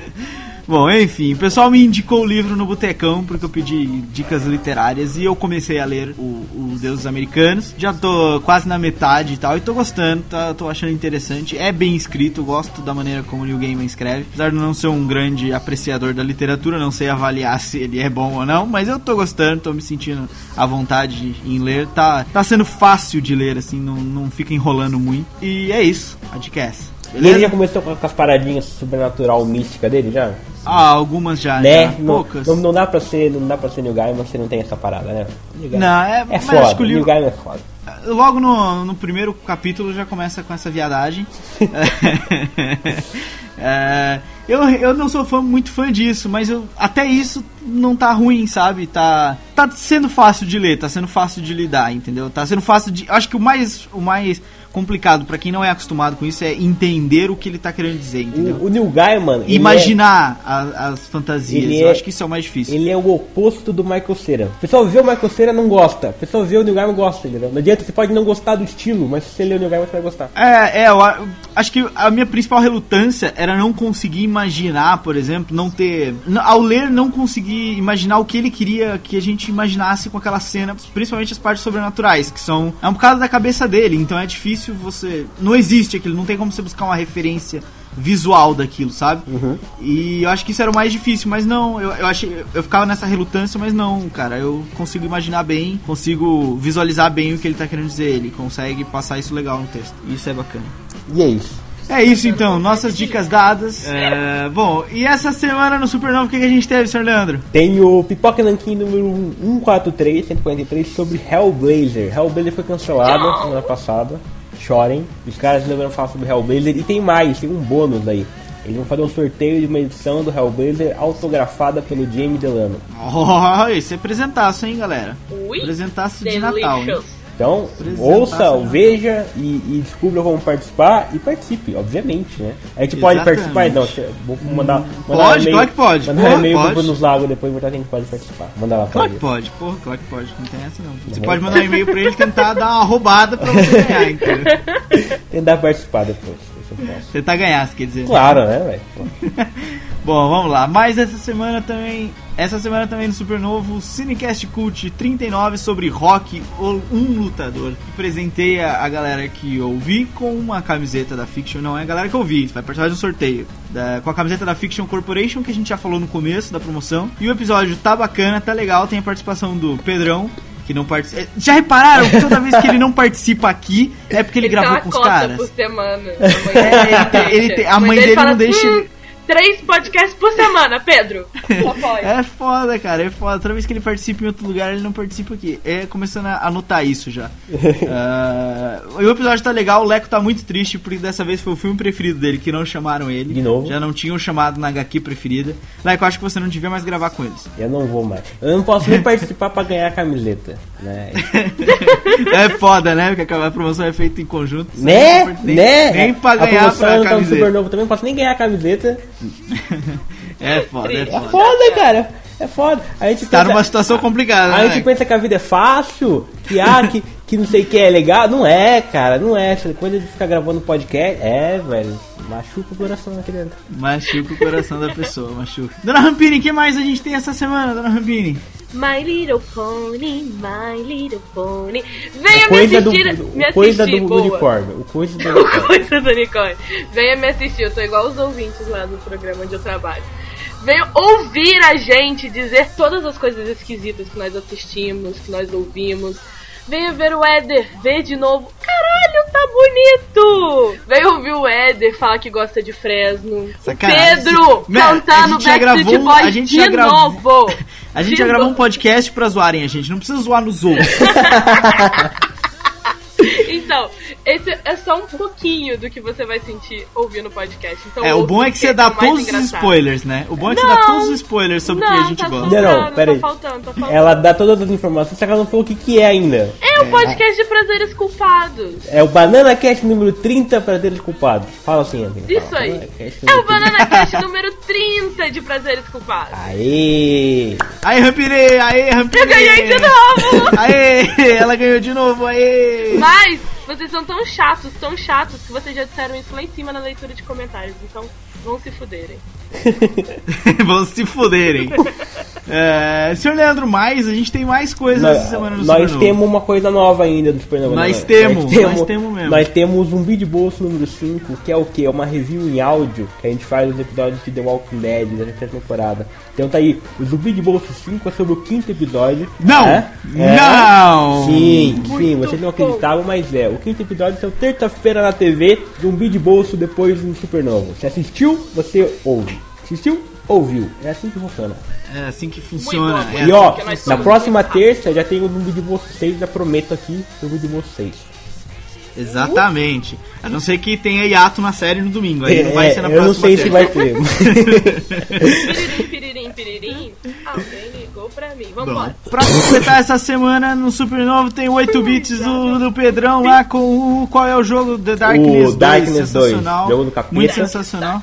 Bom, enfim, o pessoal me indicou o livro no Botecão porque eu pedi dicas literárias e eu comecei a ler o, os Deuses Americanos. Já tô quase na metade e tal, e tô gostando, tá, tô achando interessante. É bem escrito, gosto da maneira como o Neil Gaiman escreve. Apesar de não ser um grande apreciador da literatura, não sei avaliar se ele é bom ou não, mas eu tô gostando, tô me sentindo à vontade em ler. Tá, tá sendo fácil de ler, assim, não, não fica enrolando muito. E é isso, a dica é essa. E ele já Beleza? começou com as paradinhas sobrenatural mística dele já? Ah, algumas já, né? já, Não, poucas. não, não dá pra ser, não dá pra ser New Gaiman se não tem essa parada, né? Não, é, É foda, acho que o New Gaiman é foda. logo no, no primeiro capítulo já começa com essa viadagem. É, eu, eu não sou fã- muito fã disso, mas eu, até isso não tá ruim, sabe? Tá, tá sendo fácil de ler, tá sendo fácil de lidar, entendeu? Tá sendo fácil de. Acho que o mais, o mais complicado pra quem não é acostumado com isso é entender o que ele tá querendo dizer, entendeu? O, o Neil Gaiman, ele Imaginar a- as fantasias. ele eu é- acho que isso é o mais é, difícil. ele é o oposto do Michael Cera. O pessoal vê o Michael Cera não gosta. O pessoal vê o Neil Gaiman gosta, entendeu? Não adianta, você pode não gostar do estilo, mas se você ler o Neil Gaiman você vai gostar. É, é, eu acho que a minha principal relutância era não conseguir imaginar, por exemplo, não ter. Ao ler, não conseguir imaginar o que ele queria que a gente imaginasse com aquela cena, principalmente as partes sobrenaturais, que são. É um bocado da cabeça dele, então é difícil você. Não existe aquilo, não tem como você buscar uma referência visual daquilo, sabe? E eu acho que isso era o mais difícil, mas não, eu, eu achei. Eu ficava nessa relutância, mas não, cara, eu consigo imaginar bem, consigo visualizar bem o que ele tá querendo dizer, ele consegue passar isso legal no texto. Isso é bacana. E é isso. É isso então, nossas dicas dadas. É, bom, e essa semana no Supernova o que, que a gente teve, Sr. Leandro? Tem o Pipoca Nankin número 143, 143, sobre Hellblazer. Hellblazer foi cancelado semana passada. Chorem. Os caras resolveram falar sobre Hellblazer e tem mais, tem um bônus aí. Eles vão fazer um sorteio de uma edição do Hellblazer autografada pelo Jamie Delano. Oh, esse é presentaço, hein, galera? Ui, Presentaço de Natal, hein? Então, ouça, veja e, e descubra como participar e participe, obviamente, né? A gente pode Exatamente. participar, então. che- Vou mandar, mandar Pode, um claro que pode. Mandar Porra, um e-mail pode. pro Bruno Lago depois botar que a gente pode participar. Manda lá pra Claro que pode, porra, claro que pode. Não tem essa não. Você Uhum. pode mandar um e-mail pra ele tentar dar uma roubada pra você ganhar, entendeu? Tentar participar depois. Tentar ganhar, quer dizer. Claro, né, velho? Bom, vamos lá. Mas essa semana também. Essa semana também no Super Novo, Cinecast Cult 39 sobre rock, ou um lutador. E Presentei a, a galera que ouvi com uma camiseta da Fiction. Não é a galera que eu vi, vai participar de um sorteio. Da- com a camiseta da Fiction Corporation, que a gente já falou no começo da promoção. E o episódio tá bacana, tá legal. Tem a participação do Pedrão. Que não participa. Já repararam que toda vez que ele não participa aqui é porque ele, tem gravou com os caras? por semana. É, ele tem- ele tem- a mãe dele fala, não deixa "Hum, ele- Três podcasts por semana, Pedro. É foda, cara, é foda. Toda vez que ele participa em outro lugar, ele não participa aqui. É começando a anotar isso já. E o episódio tá legal, o Leco tá muito triste, porque dessa vez foi o filme preferido dele, que não chamaram ele. De novo? Já não tinham chamado na HQ preferida. Leco, acho que você não devia mais gravar com eles. Eu não vou mais. Eu não posso nem participar pra ganhar a camiseta, né? É foda, né? Porque a promoção é feita em conjunto. né? nem, né? Nem pra a ganhar promoção pra não tá no camiseta. Super Novo também, não posso nem ganhar a camiseta. É foda, é É foda. foda, cara. É foda. A gente Tá pensa- numa situação complicada, A né? gente pensa que a vida é fácil, que ah, que, que não sei o que é legal. Não é, cara, não é. Coisa de ficar gravando podcast, é, velho, machuca o coração aqui dentro. Machuca o coração da pessoa, machuca. Dona Rampini, o que mais a gente tem essa semana, Dona Rampini? My little pony, my little pony. Venha me coisa do, assistir. do- me coisa assistir, do boa. unicórnio. O coisa do unicórnio. Coisa do unicórnio. Venha me assistir, eu tô igual os ouvintes lá do programa onde eu trabalho. Venha ouvir a gente dizer todas as coisas esquisitas que nós assistimos, que nós ouvimos. Venha ver o Éder, ver de novo. Caralho, tá bonito! Venha ouvir o Éder falar que gosta de Fresno. Sacanagem. Pedro a cantando gente já Backstreet gravou Boys a gente de gravou- novo. A gente De já gravou um novo. podcast pra zoarem a gente, não precisa zoar nos outros. Então, esse é só um pouquinho do que você vai sentir ouvindo o podcast. Então, É, o bom é que você dá é todos os engraçado. spoilers, né? O bom é que você Não. dá todos os spoilers sobre o que a gente tá gosta. Não, não, faltando, pera aí. Tá faltando, tá faltando. Ela dá todas as informações, só que ela não falou o que, que é ainda. É o podcast de prazeres culpados. É o Banana Cast número 30 para deles culpados. Fala assim, Anthony. Isso fala. aí. É o número 30. Banana Cast número 30 de prazeres culpados. Aê! Aí, Rampini! Aí, Rampini! Eu ganhei de novo! Aê! Ela ganhou de novo, aê! Mas vocês são tão chatos, tão chatos, que vocês já disseram isso lá em cima na leitura de comentários. Então, vão se fuderem. Vão se fuderem. É, senhor Leandro, mais, a gente tem mais coisas Nós, essa semana no nós temos uma coisa nova ainda do Supernova. Nós né? temos, nós temos mesmo. Nós temos um Zumbi de Bolso número 5, que é o que? É uma review em áudio que a gente faz dos episódios de The Walking Dead da terceira temporada. Então tá aí, o Zumbi de Bolso 5 é sobre o quinto episódio. Não! É? Não! Sim, sim, Muito vocês não acreditavam, mas é. O quinto episódio saiu terça-feira na TV, Zumbi de Bolso depois do Supernova. Se assistiu, você ouve. Assistiu? Ouviu. É assim que funciona. É assim que funciona. Bom. É E assim ó, na próxima terça já tem o Zumbi de 6, já prometo aqui, Zumbi de Bolso 6. Exatamente. A não ser que tenha hiato na série no domingo. Aí não vai É, ser na eu não próxima sei se terça. vai ter. Piririm, piririm, piririm. Alguém ligou pra mim. Vamos Bom, embora. pra completar essa semana no Supernova tem 8 bits do, do Pedrão lá com o. Qual é o jogo? The Darkness 2. Darkness 2, sensacional. jogo do capeta. Muito sensacional.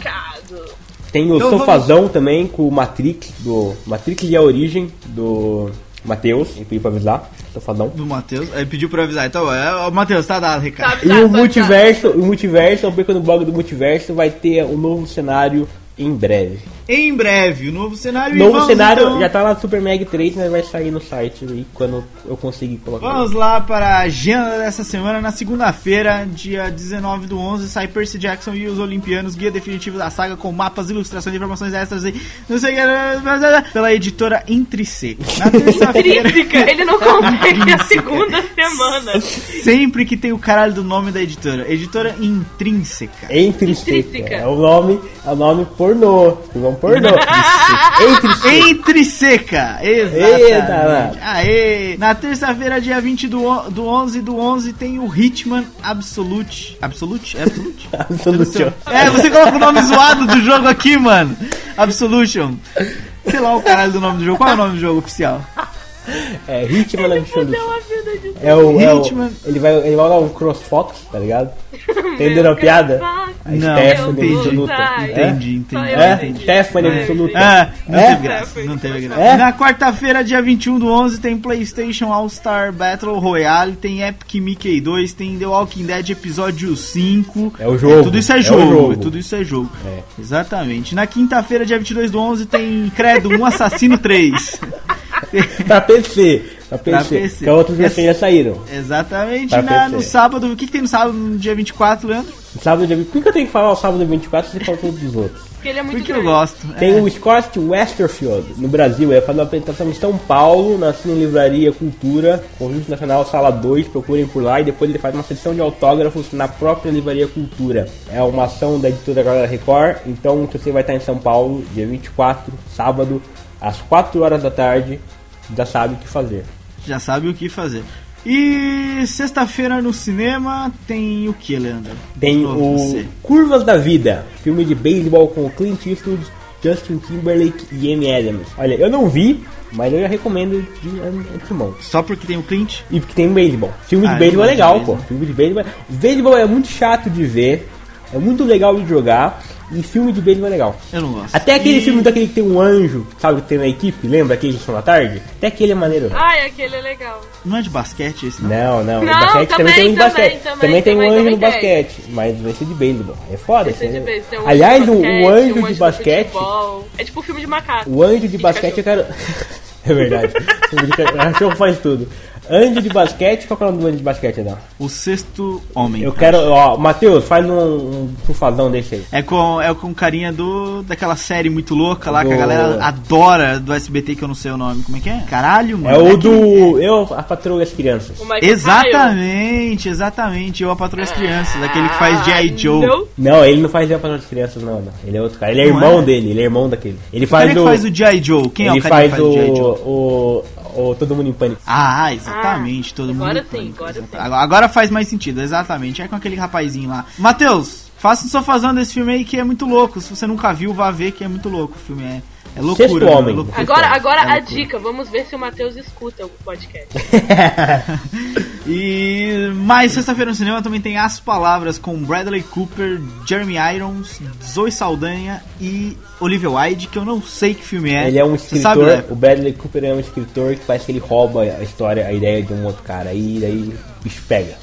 Tem o Então Sofazão também com o Matrix, do Matrix e a Origem, do Matheus, ele pediu pra avisar. Sofazão. Do Matheus. Aí pediu pra avisar. Então, é, o Matheus, tá dado, recado. Sabe, E sabe, o sabe, multiverso, o multiverso, o Beco no blog do multiverso vai ter um novo cenário em breve. Em breve, o novo cenário. e Novo vamos, cenário então, já tá lá no Super Mag 3, mas vai sair no site aí quando eu conseguir colocar. Vamos lá para a agenda dessa semana. Na segunda-feira, dia 19 do 11, sai Percy Jackson e os Olimpianos, guia definitivo da saga com mapas, ilustrações e informações extras e não sei o que, pela editora C. Na terça-feira. Intrínseca, ele não consegue a segunda semana. Sempre que tem o caralho do nome da editora. Editora intrínseca. Intrínseca. Intrínseca. É o nome, é o nome pornô. Vamos pornô. Intrínseca. Intrínseca! Eita, Exatamente. Aê! Na terça-feira, dia 20 do, do 11 do 11, tem o Hitman Absolute. Absolute? É Absolute? Absolution. É, você coloca o nome zoado do jogo aqui, mano. Absolution. Sei lá o caralho do nome do jogo. Qual é o nome do jogo oficial? É, Hitman. Deu a vida de É o, é o, Hitman. ele vai, ele vai dar um crossfox, tá ligado? Entenderam a piada? A Não, Stephanie entendi. absoluta. É? Entendi, entendi. É? entendi. Stephanie É. absoluta. Ah, não É? teve graça, não teve graça. É? Na quarta-feira, dia 21 do 11, tem PlayStation All-Star Battle Royale, tem Epic Mickey 2, tem The Walking Dead Episódio 5. É o jogo. tudo isso é É o jogo, jogo. tudo isso é jogo. É. Exatamente. Na quinta-feira, dia 22 do 11, tem Credo 1 Assassino 3. Pra PC. Pra PC. Pra PC. Que outros versões já saíram. Exatamente. Na- PC. no sábado, o que, que tem no sábado, no dia 24, Leandro? Sábado dia... Por que eu tenho que falar o sábado dia 24 se você fala todos os outros? Porque ele é muito Porque eu grande. gosto. Tem É. o Scott Westerfield, no Brasil. Ele faz uma apresentação em São Paulo, na Cine Livraria Cultura, Conjunto Nacional Sala 2, procurem por lá. E depois ele faz uma sessão de autógrafos na própria Livraria Cultura. É uma ação da editora Galera Record. Então, se você vai estar em São Paulo, dia 24, sábado, às 4 horas da tarde, já sabe o que fazer. Já sabe o que fazer. E sexta-feira no cinema tem o que, Leandro? Tem o você. Curvas da Vida, filme de beisebol com Clint Eastwood, Justin Timberlake e Amy Adams. Olha, eu não vi, mas eu já recomendo de antemão. Só porque tem o Clint? E porque tem beisebol. Filme Ah, de eu beisebol é legal, pô. Filme de beisebol. é- Beisebol é muito chato de ver, é muito legal de jogar. E filme de beisebol é legal. Eu não gosto. Até aquele E- filme daquele que tem um anjo, sabe, que tem na equipe, lembra aquele de Sessão da Tarde? Até aquele é maneiro. Ai, aquele é legal. Não é de basquete esse, não? Não, não, Não, basquete também, também, tem um de também, basquete. também, Também, tem um anjo no basquete, mas esse é de beisebol. É foda, Esse é de. Tem um Aliás, anjo o, de o basquete, anjo um de de basquete. É tipo um filme de macaco. o anjo de basquete eu quero. é verdade. O cachorro faz tudo. Anjo de basquete, qual que é o nome do anjo de basquete, não? O sexto homem. Eu quero, ó, Matheus, faz um, um desse aí. É com, é com carinha do daquela série muito louca lá que a Do- galera adora do SBT que eu não sei o nome. Como é que é? Caralho, mano. É o que- do. Eu, a patroa e as crianças. O. Exatamente, exatamente. Eu a patroa das crianças, aquele que faz G.I. Joe. Não. Não, ele não faz a patroa das crianças, não, não. Ele é outro cara. Ele é Não irmão é? dele, ele é irmão daquele. Ele Quem faz é que o. faz o G.I. Joe? Quem é ele o cara faz que faz o G.I. o, Joe? o, o Todo Mundo em Pânico. Ah, exatamente, todo mundo. agora em sim, pânico, agora. Agora, agora faz mais sentido, exatamente. É com aquele rapazinho lá. Matheus, faça um sofazão desse filme aí que é muito louco. Se você nunca viu, vá ver que é muito louco. O filme é, é loucura. Sexto Homem. é loucura. Agora, agora É a loucura. dica. Vamos ver se o Matheus escuta o podcast. E mais sexta-feira no cinema também tem As Palavras com Bradley Cooper, Jeremy Irons, Zoe Saldanha e Olivia Wilde, que eu não sei que filme é. Ele é um Você sabe, escritor, né? o Bradley Cooper é um escritor que parece que ele rouba a história, a ideia de um outro cara. Aí daí o bicho pega.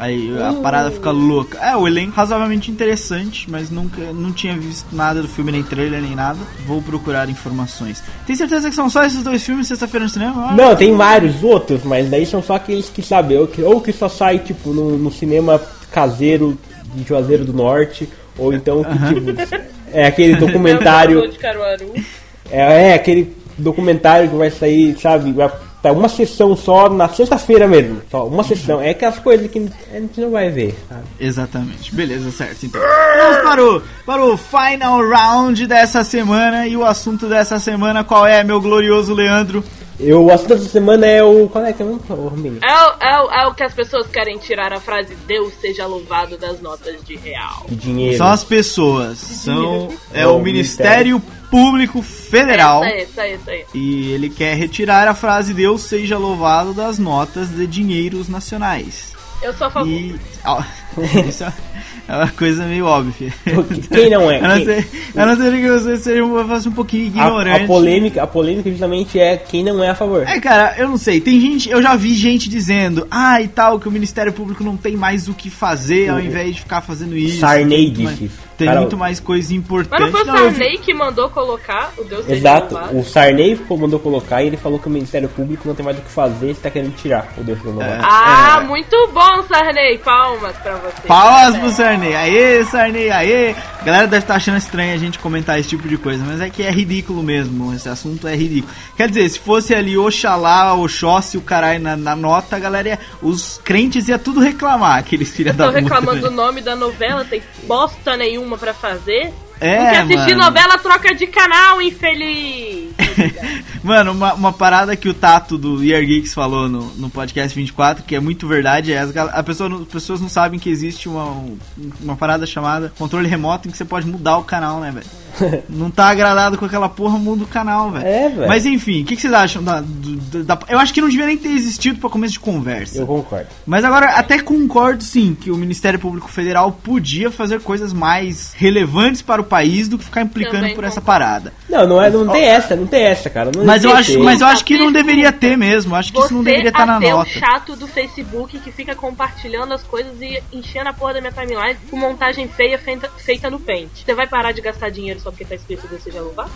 Aí a parada fica louca. É, o elenco razoavelmente interessante, mas nunca não tinha visto nada do filme, nem trailer, nem nada. Vou procurar informações. Tem certeza que são só esses dois filmes sexta-feira no cinema? Ah, Não, tem vários outros, mas daí são só aqueles que sabe, ou que, ou que só sai tipo no, no cinema caseiro de Juazeiro do Norte, ou então que tipo é aquele documentário, é, é aquele documentário que vai sair, sabe, vai tá uma sessão só na sexta-feira mesmo, só uma sessão. É aquelas coisas que a gente não vai ver, sabe? Exatamente, beleza, certo. Então, vamos para o, para o final round dessa semana. E o assunto dessa semana, qual é, meu glorioso Leandro? Eu, o assunto dessa semana é o. Qual é que é o nome? É, o- é, o- é o que as pessoas querem tirar a frase Deus seja louvado das notas de real. De dinheiro. São as pessoas, são é É o o Ministério Público Federal. Essa aí, essa aí, essa aí. E ele quer retirar a frase Deus seja louvado das notas de dinheiros nacionais. Eu sou a favor. E. isso é é uma coisa meio óbvia. Quem não é? Eu não Quem- sei, eu não sei que você seja um, um pouquinho A, ignorante. a polêmica, a polêmica justamente é quem não é a favor. É, cara, eu não sei. Tem gente, eu já vi gente dizendo, ah, e tal, que o Ministério Público não tem mais o que fazer ao invés de ficar fazendo isso. Sarney disse isso. Tem Cara, muito mais coisa Mas importante. não foi o Sarney que mandou colocar o Deus seja Exato, louvado? o Sarney ficou- mandou colocar e ele falou que o Ministério Público não tem mais o que fazer, você tá querendo tirar o Deus do É. Ah, muito bom, Sarney. Palmas pra você. Palmas pro Sarney. Aê, Sarney, aê. A galera deve estar achando estranho a gente comentar esse tipo de coisa, mas é que é ridículo mesmo. Esse assunto é ridículo. Quer dizer, se fosse ali Oxalá, Oxóssi, o caralho na, na nota, a galera ia, os crentes ia tudo reclamar, aqueles filha da Estão puta. reclamando do velho. nome da novela, tem bosta nenhuma pra fazer. É, quer assistir mano. novela, troca de canal, infeliz. Mano, uma, uma parada que o Tato do Year Geeks falou no, no podcast 24, que é muito verdade, é as, a pessoa, as pessoas não sabem que existe uma, uma parada chamada controle remoto em que você pode mudar o canal, né, velho? Não tá agradado com aquela porra, muda o canal, velho. É, velho. Mas enfim, o que, que vocês acham da, do- da- Eu acho que não devia nem ter existido pra começo de conversa. Eu concordo. Mas agora, até concordo sim que o Ministério Público Federal podia fazer coisas mais relevantes para o país do que ficar implicando Também por essa concordo. parada. Não, não, é, não tem essa, não tem essa, cara. Não Mas eu acho, ter. mas eu acho que não deveria ter mesmo. Acho que isso não Você deveria estar na ateu nota. chato do Facebook que fica compartilhando as coisas e enchendo a porra da minha timeline com montagem feia feita, feita no Paint. Você vai parar de gastar dinheiro só porque tá escrito Deus seja louvado?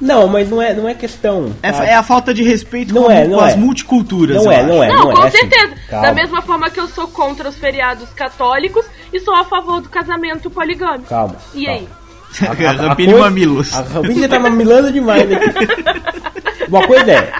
Não, mas não é, não é questão. É, tá? é a falta de respeito Não com, é, com não as é. multiculturas. Não é, não é. Não, com assim. certeza. Calma. Da mesma forma que eu sou contra os feriados católicos e sou a favor do casamento poligâmico. Calma. E aí? Rampini coisa- Mamilos. A Rampini tá mamilando demais aqui. Uma coisa é,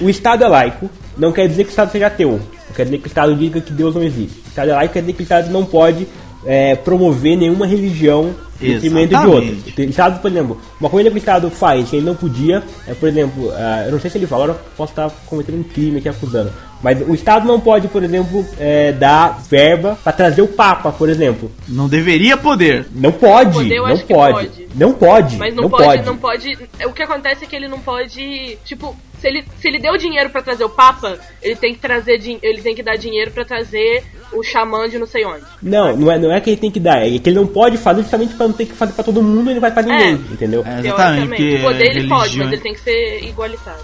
o Estado é laico, não quer dizer que o Estado seja ateu. Não quer dizer que o Estado diga que Deus não existe. O Estado é laico quer dizer que o Estado não pode é, promover nenhuma religião em detrimento de outra. O Estado, por exemplo, uma coisa que o Estado faz que ele não podia, é, por exemplo, ah, eu não sei se ele fala, agora eu posso estar cometendo um crime aqui acusando, mas o Estado não pode, por exemplo, é, dar verba para trazer o Papa, por exemplo. Não deveria poder. Não pode, Poder, eu não acho que pode, pode. não pode, Mas não, pode, não pode. O que acontece é que ele não pode. Tipo, se ele, se ele deu dinheiro pra trazer o Papa, ele tem que trazer ele tem que dar dinheiro pra trazer o xamã de não sei onde. Não, não é, não é que ele tem que dar, é que ele não pode fazer justamente pra não ter que fazer pra todo mundo e não vai pra ninguém, É. entendeu? É, exatamente. Porque O poder ele pode, mas ele tem que ser igualitário.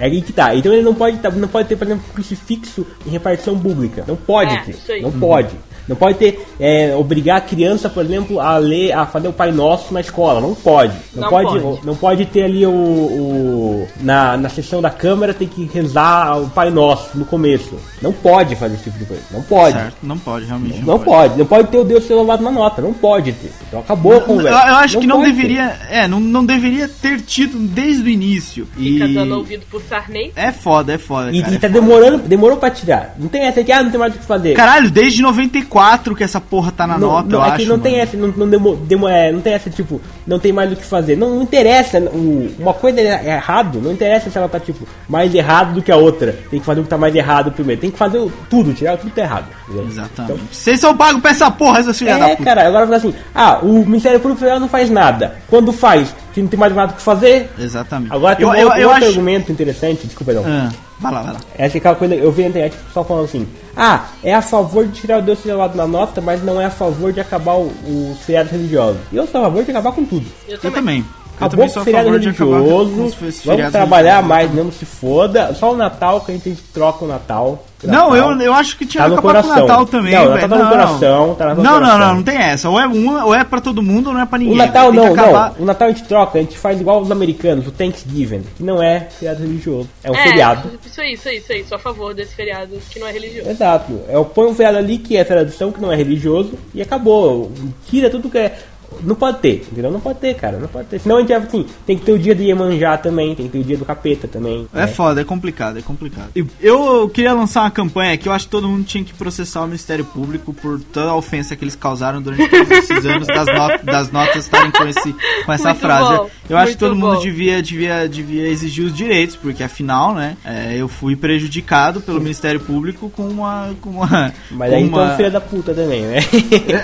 É aí que tá. Então ele não pode, tá- não pode ter, por exemplo, crucifixo em repartição pública. Não pode É, ter. isso aí. Não pode. Não pode ter, é, obrigar a criança, por exemplo, a ler, a fazer o Pai Nosso na escola. Não pode. Não, Não pode, pode. Não pode ter ali o, o- na, na sessão da câmara tem que rezar o Pai Nosso no começo. Não pode fazer esse tipo de coisa. Não pode. Certo, não pode, realmente. Não pode. Não pode ter o Deus ser louvado na nota. Não pode ter. Então acabou a Eu, conversa. eu acho que não pode ter. deveria. É, não, não deveria ter tido desde o início. Fica E. dando ouvido pro Sarney. É foda, é foda. E, cara, e é tá foda. demorando, demorou pra tirar. Não tem essa que, ah, não tem mais o que fazer. Caralho, desde 94 que essa porra tá na não, nota, não, eu é acho. que não tem essa, não, não, demo, demo- é, não tem essa, tipo, não tem mais o que fazer. Não, não interessa, o, uma coisa é errado, não interessa se ela tá, tipo, mais errado do que a outra. Tem que fazer o que tá mais errado primeiro. Tem que fazer tudo, tirar tudo que tá errado. entendeu? Exatamente. Vocês são pagos pra essa porra, seus filhos da É, puta. cara, agora fica assim, ah, o Ministério Público Federal não faz nada. Quando faz, que não tem mais nada o que fazer. Exatamente. Agora tem eu, um eu, outro, eu outro acho. argumento interessante, desculpa, não. Ah, vai lá, vai lá. Essa é aquela coisa, eu vi na internet o pessoal falando assim, ah, é a favor de tirar o Deus lado na nota, mas não é a favor de acabar o- os feriados religiosos. E eu sou a favor de acabar com tudo. Eu também. Eu também com sou o feriado religioso, os vamos trabalhar mais, não se foda. Só o Natal que a gente troca o Natal. Não, eu, eu acho que tinha Tá que no acabar com o coração. Natal também, Não. Natal tá no coração, tá no não, não, coração. não, não tem essa. Ou é, uma, ou é pra todo mundo ou não é pra ninguém. O Natal não, acabar- não. O Natal a gente troca, a gente faz igual os americanos, o Thanksgiving, que não é feriado religioso. É um é, feriado. Isso aí, isso aí, isso aí. Sou a favor desse feriado que não é religioso. Exato. Eu ponho um feriado ali que é tradição, que não é religioso, e acabou. Tira tudo que é. Não pode ter, entendeu? Não pode ter, cara. Não pode ter. Senão a gente vai assim, tem que ter o dia do Iemanjá também, tem que ter o dia do capeta também. É né? foda, é complicado, é complicado. Eu queria lançar uma campanha que eu acho que todo mundo tinha que processar o Ministério Público por toda a ofensa que eles causaram durante todos esses anos das, not- das notas estarem com, esse, com essa Muito frase. bom, eu acho que todo mundo bom. devia, devia, devia exigir os direitos, porque afinal, né, é, eu fui prejudicado pelo Ministério Público com uma. Com uma Mas com aí uma... então filha da puta também, né?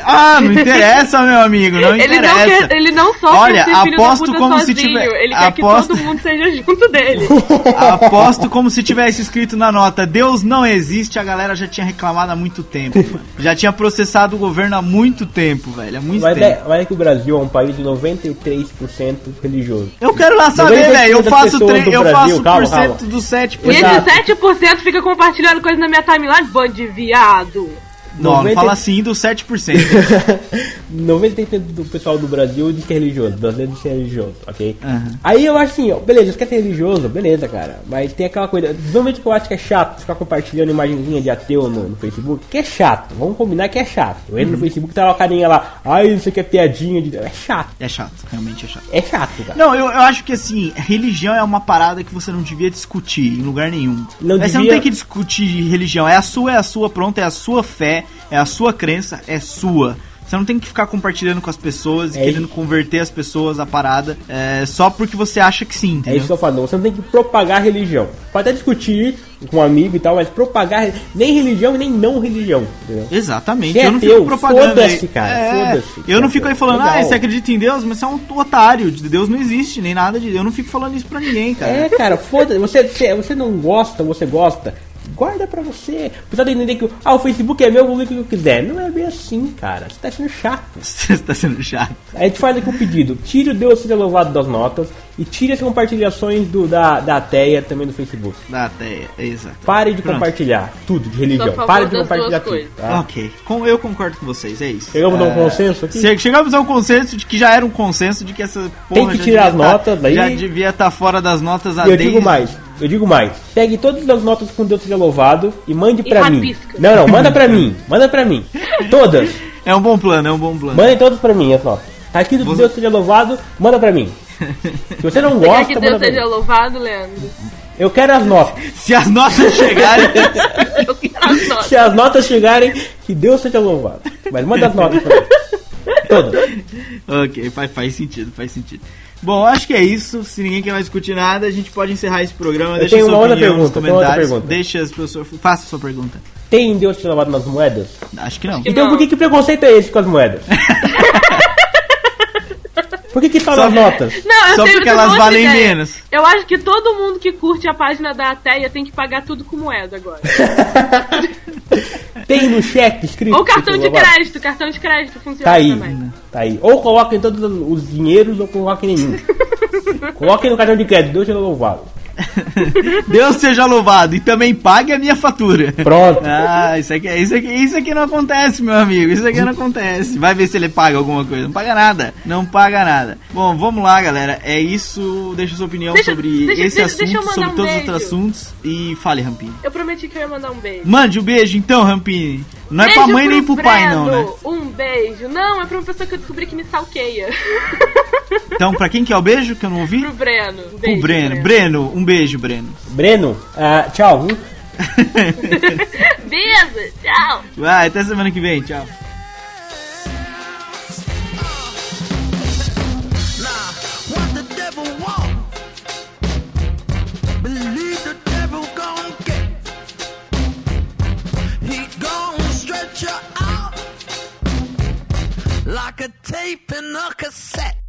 Ah, não interessa, meu amigo, não Ele não, quer, ele não só Olha, quer ser filho aposto da puta como se sozinho, tiver- ele quer aposto- que todo mundo seja junto dele. Aposto como se tivesse escrito na nota Deus não existe, a galera já tinha reclamado há muito tempo, mano. Já tinha processado o governo há muito tempo, velho. Há muito Mas tempo. é, mas é que o Brasil é um país de 93% religioso. Eu quero lá saber, 90% velho. Eu faço, tre- do eu faço calma, por cento calma. dos 7%. E esse 7% fica compartilhando coisa na minha timeline, bando de viado. Não, não 90 fala assim dos 7%. 90% do pessoal do Brasil diz que é religioso, brasileiro diz que é religioso, ok? Aham. Aí eu acho assim, ó, beleza, você quer ser religioso, beleza, cara. Mas tem aquela coisa, normalmente que eu acho que é chato ficar compartilhando imagenzinha de ateu no, no Facebook, que é chato, vamos combinar que é chato. Eu entro no Facebook e tá lá o carinha lá, ai, isso aqui é piadinha de. É chato, é chato, realmente é chato. é chato, cara. Não, eu, eu acho que assim, religião é uma parada que você não devia discutir em lugar nenhum. Não É, Você não devia- tem que discutir religião. É a sua, é a sua, pronto, é a sua fé, é a sua crença, é sua. Você não tem que ficar compartilhando com as pessoas e É querendo converter as pessoas à parada é, só porque você acha que sim, É entendeu? isso que eu falo, você não tem que propagar religião. Pode até discutir com um amigo e tal, mas propagar nem religião e nem não religião, entendeu? Exatamente, é eu não ateu, fico propagando. foda-se, cara, É, foda-se. Eu não fico aí falando, Legal. ah, você acredita em Deus, mas você é um otário, de Deus não existe, nem nada de. Eu não fico falando isso pra ninguém, cara. É, cara, foda-se. Você, você, você não gosta, você gosta. Guarda pra você. Precisa entender que ah, o Facebook é meu, eu vou ver o que eu quiser. Não é bem assim, cara. Você tá sendo chato. Você tá sendo chato. A gente faz aqui um pedido. Tire o Deus seja louvado das notas e tire as compartilhações do, da, da Ateia também do Facebook. Da até, exato. Pare de Pronto. compartilhar tudo de religião. A Pare de compartilhar tudo. Tá? Ok, com, eu concordo com vocês, é isso. Chegamos a um É, consenso aqui? che- Chegamos a um consenso de que já era um consenso de que essa porra Tem que tirar as tá- notas, daí- Já devia estar fora das notas E eu desde- digo mais, eu digo mais. Pegue todas as notas com Deus seja louvado e mande pra mim. Não, não, manda pra mim. Manda pra mim. Todas. É um bom plano, é um bom plano. Mandem todas pra mim, as notas. Tá aqui do Você- Deus seja louvado, manda pra mim. Se você não Você quer gosta, que manda Deus seja mim. louvado, Leandro? Eu quero as notas. Se as notas chegarem. Eu quero as notas. Se as notas chegarem, que Deus seja louvado. Mas manda as notas pra mim. Todas. ok, faz, faz sentido, faz sentido. Bom, acho que é isso. Se ninguém quer mais discutir nada, a gente pode encerrar esse programa. Eu Deixa tenho sua uma outra pergunta, tenho outra comentários. pergunta. Deixa as pessoas. Faça a sua pergunta. Tem Deus seja louvado nas moedas? Acho que não. que Então não. por que, que preconceito é esse com as moedas? Por que que Só- nas notas? Não, eu Só porque elas valem ideia. menos. Eu acho que todo mundo que curte a página da Ateia tem que pagar tudo com moeda agora. Tem no cheque escrito. Ou cartão de crédito. Cartão de crédito funciona Tá aí, também. tá aí. Ou coloquem todos os dinheiros ou coloquem nenhum. coloquem no cartão de crédito, Deus seja louvado. Deus seja louvado e também pague a minha fatura. Pronto. Ah, isso aqui, isso, aqui, isso aqui não acontece, meu amigo. Isso aqui não acontece. Vai ver se ele paga alguma coisa. Não paga nada. Não paga nada. Bom, vamos lá, galera. É isso. Deixa sua opinião Deixa- sobre deixa- esse deixa- assunto, sobre um todos os beijo. outros assuntos. E fale, Rampini. Eu prometi que eu ia mandar um beijo. Mande o beijo então, Rampini. Não é beijo pra mãe nem pro pai, não, Breno. né? Um beijo. Não, é pra uma pessoa que eu descobri que me salqueia. Então, pra quem que é o beijo que eu não ouvi? Pro Breno. Um O beijo, Breno. Breno, um beijo, Breno. Breno, ah, tchau. viu? Beijo, tchau. Vai, até semana que vem. Tchau. Like a tape in a cassette.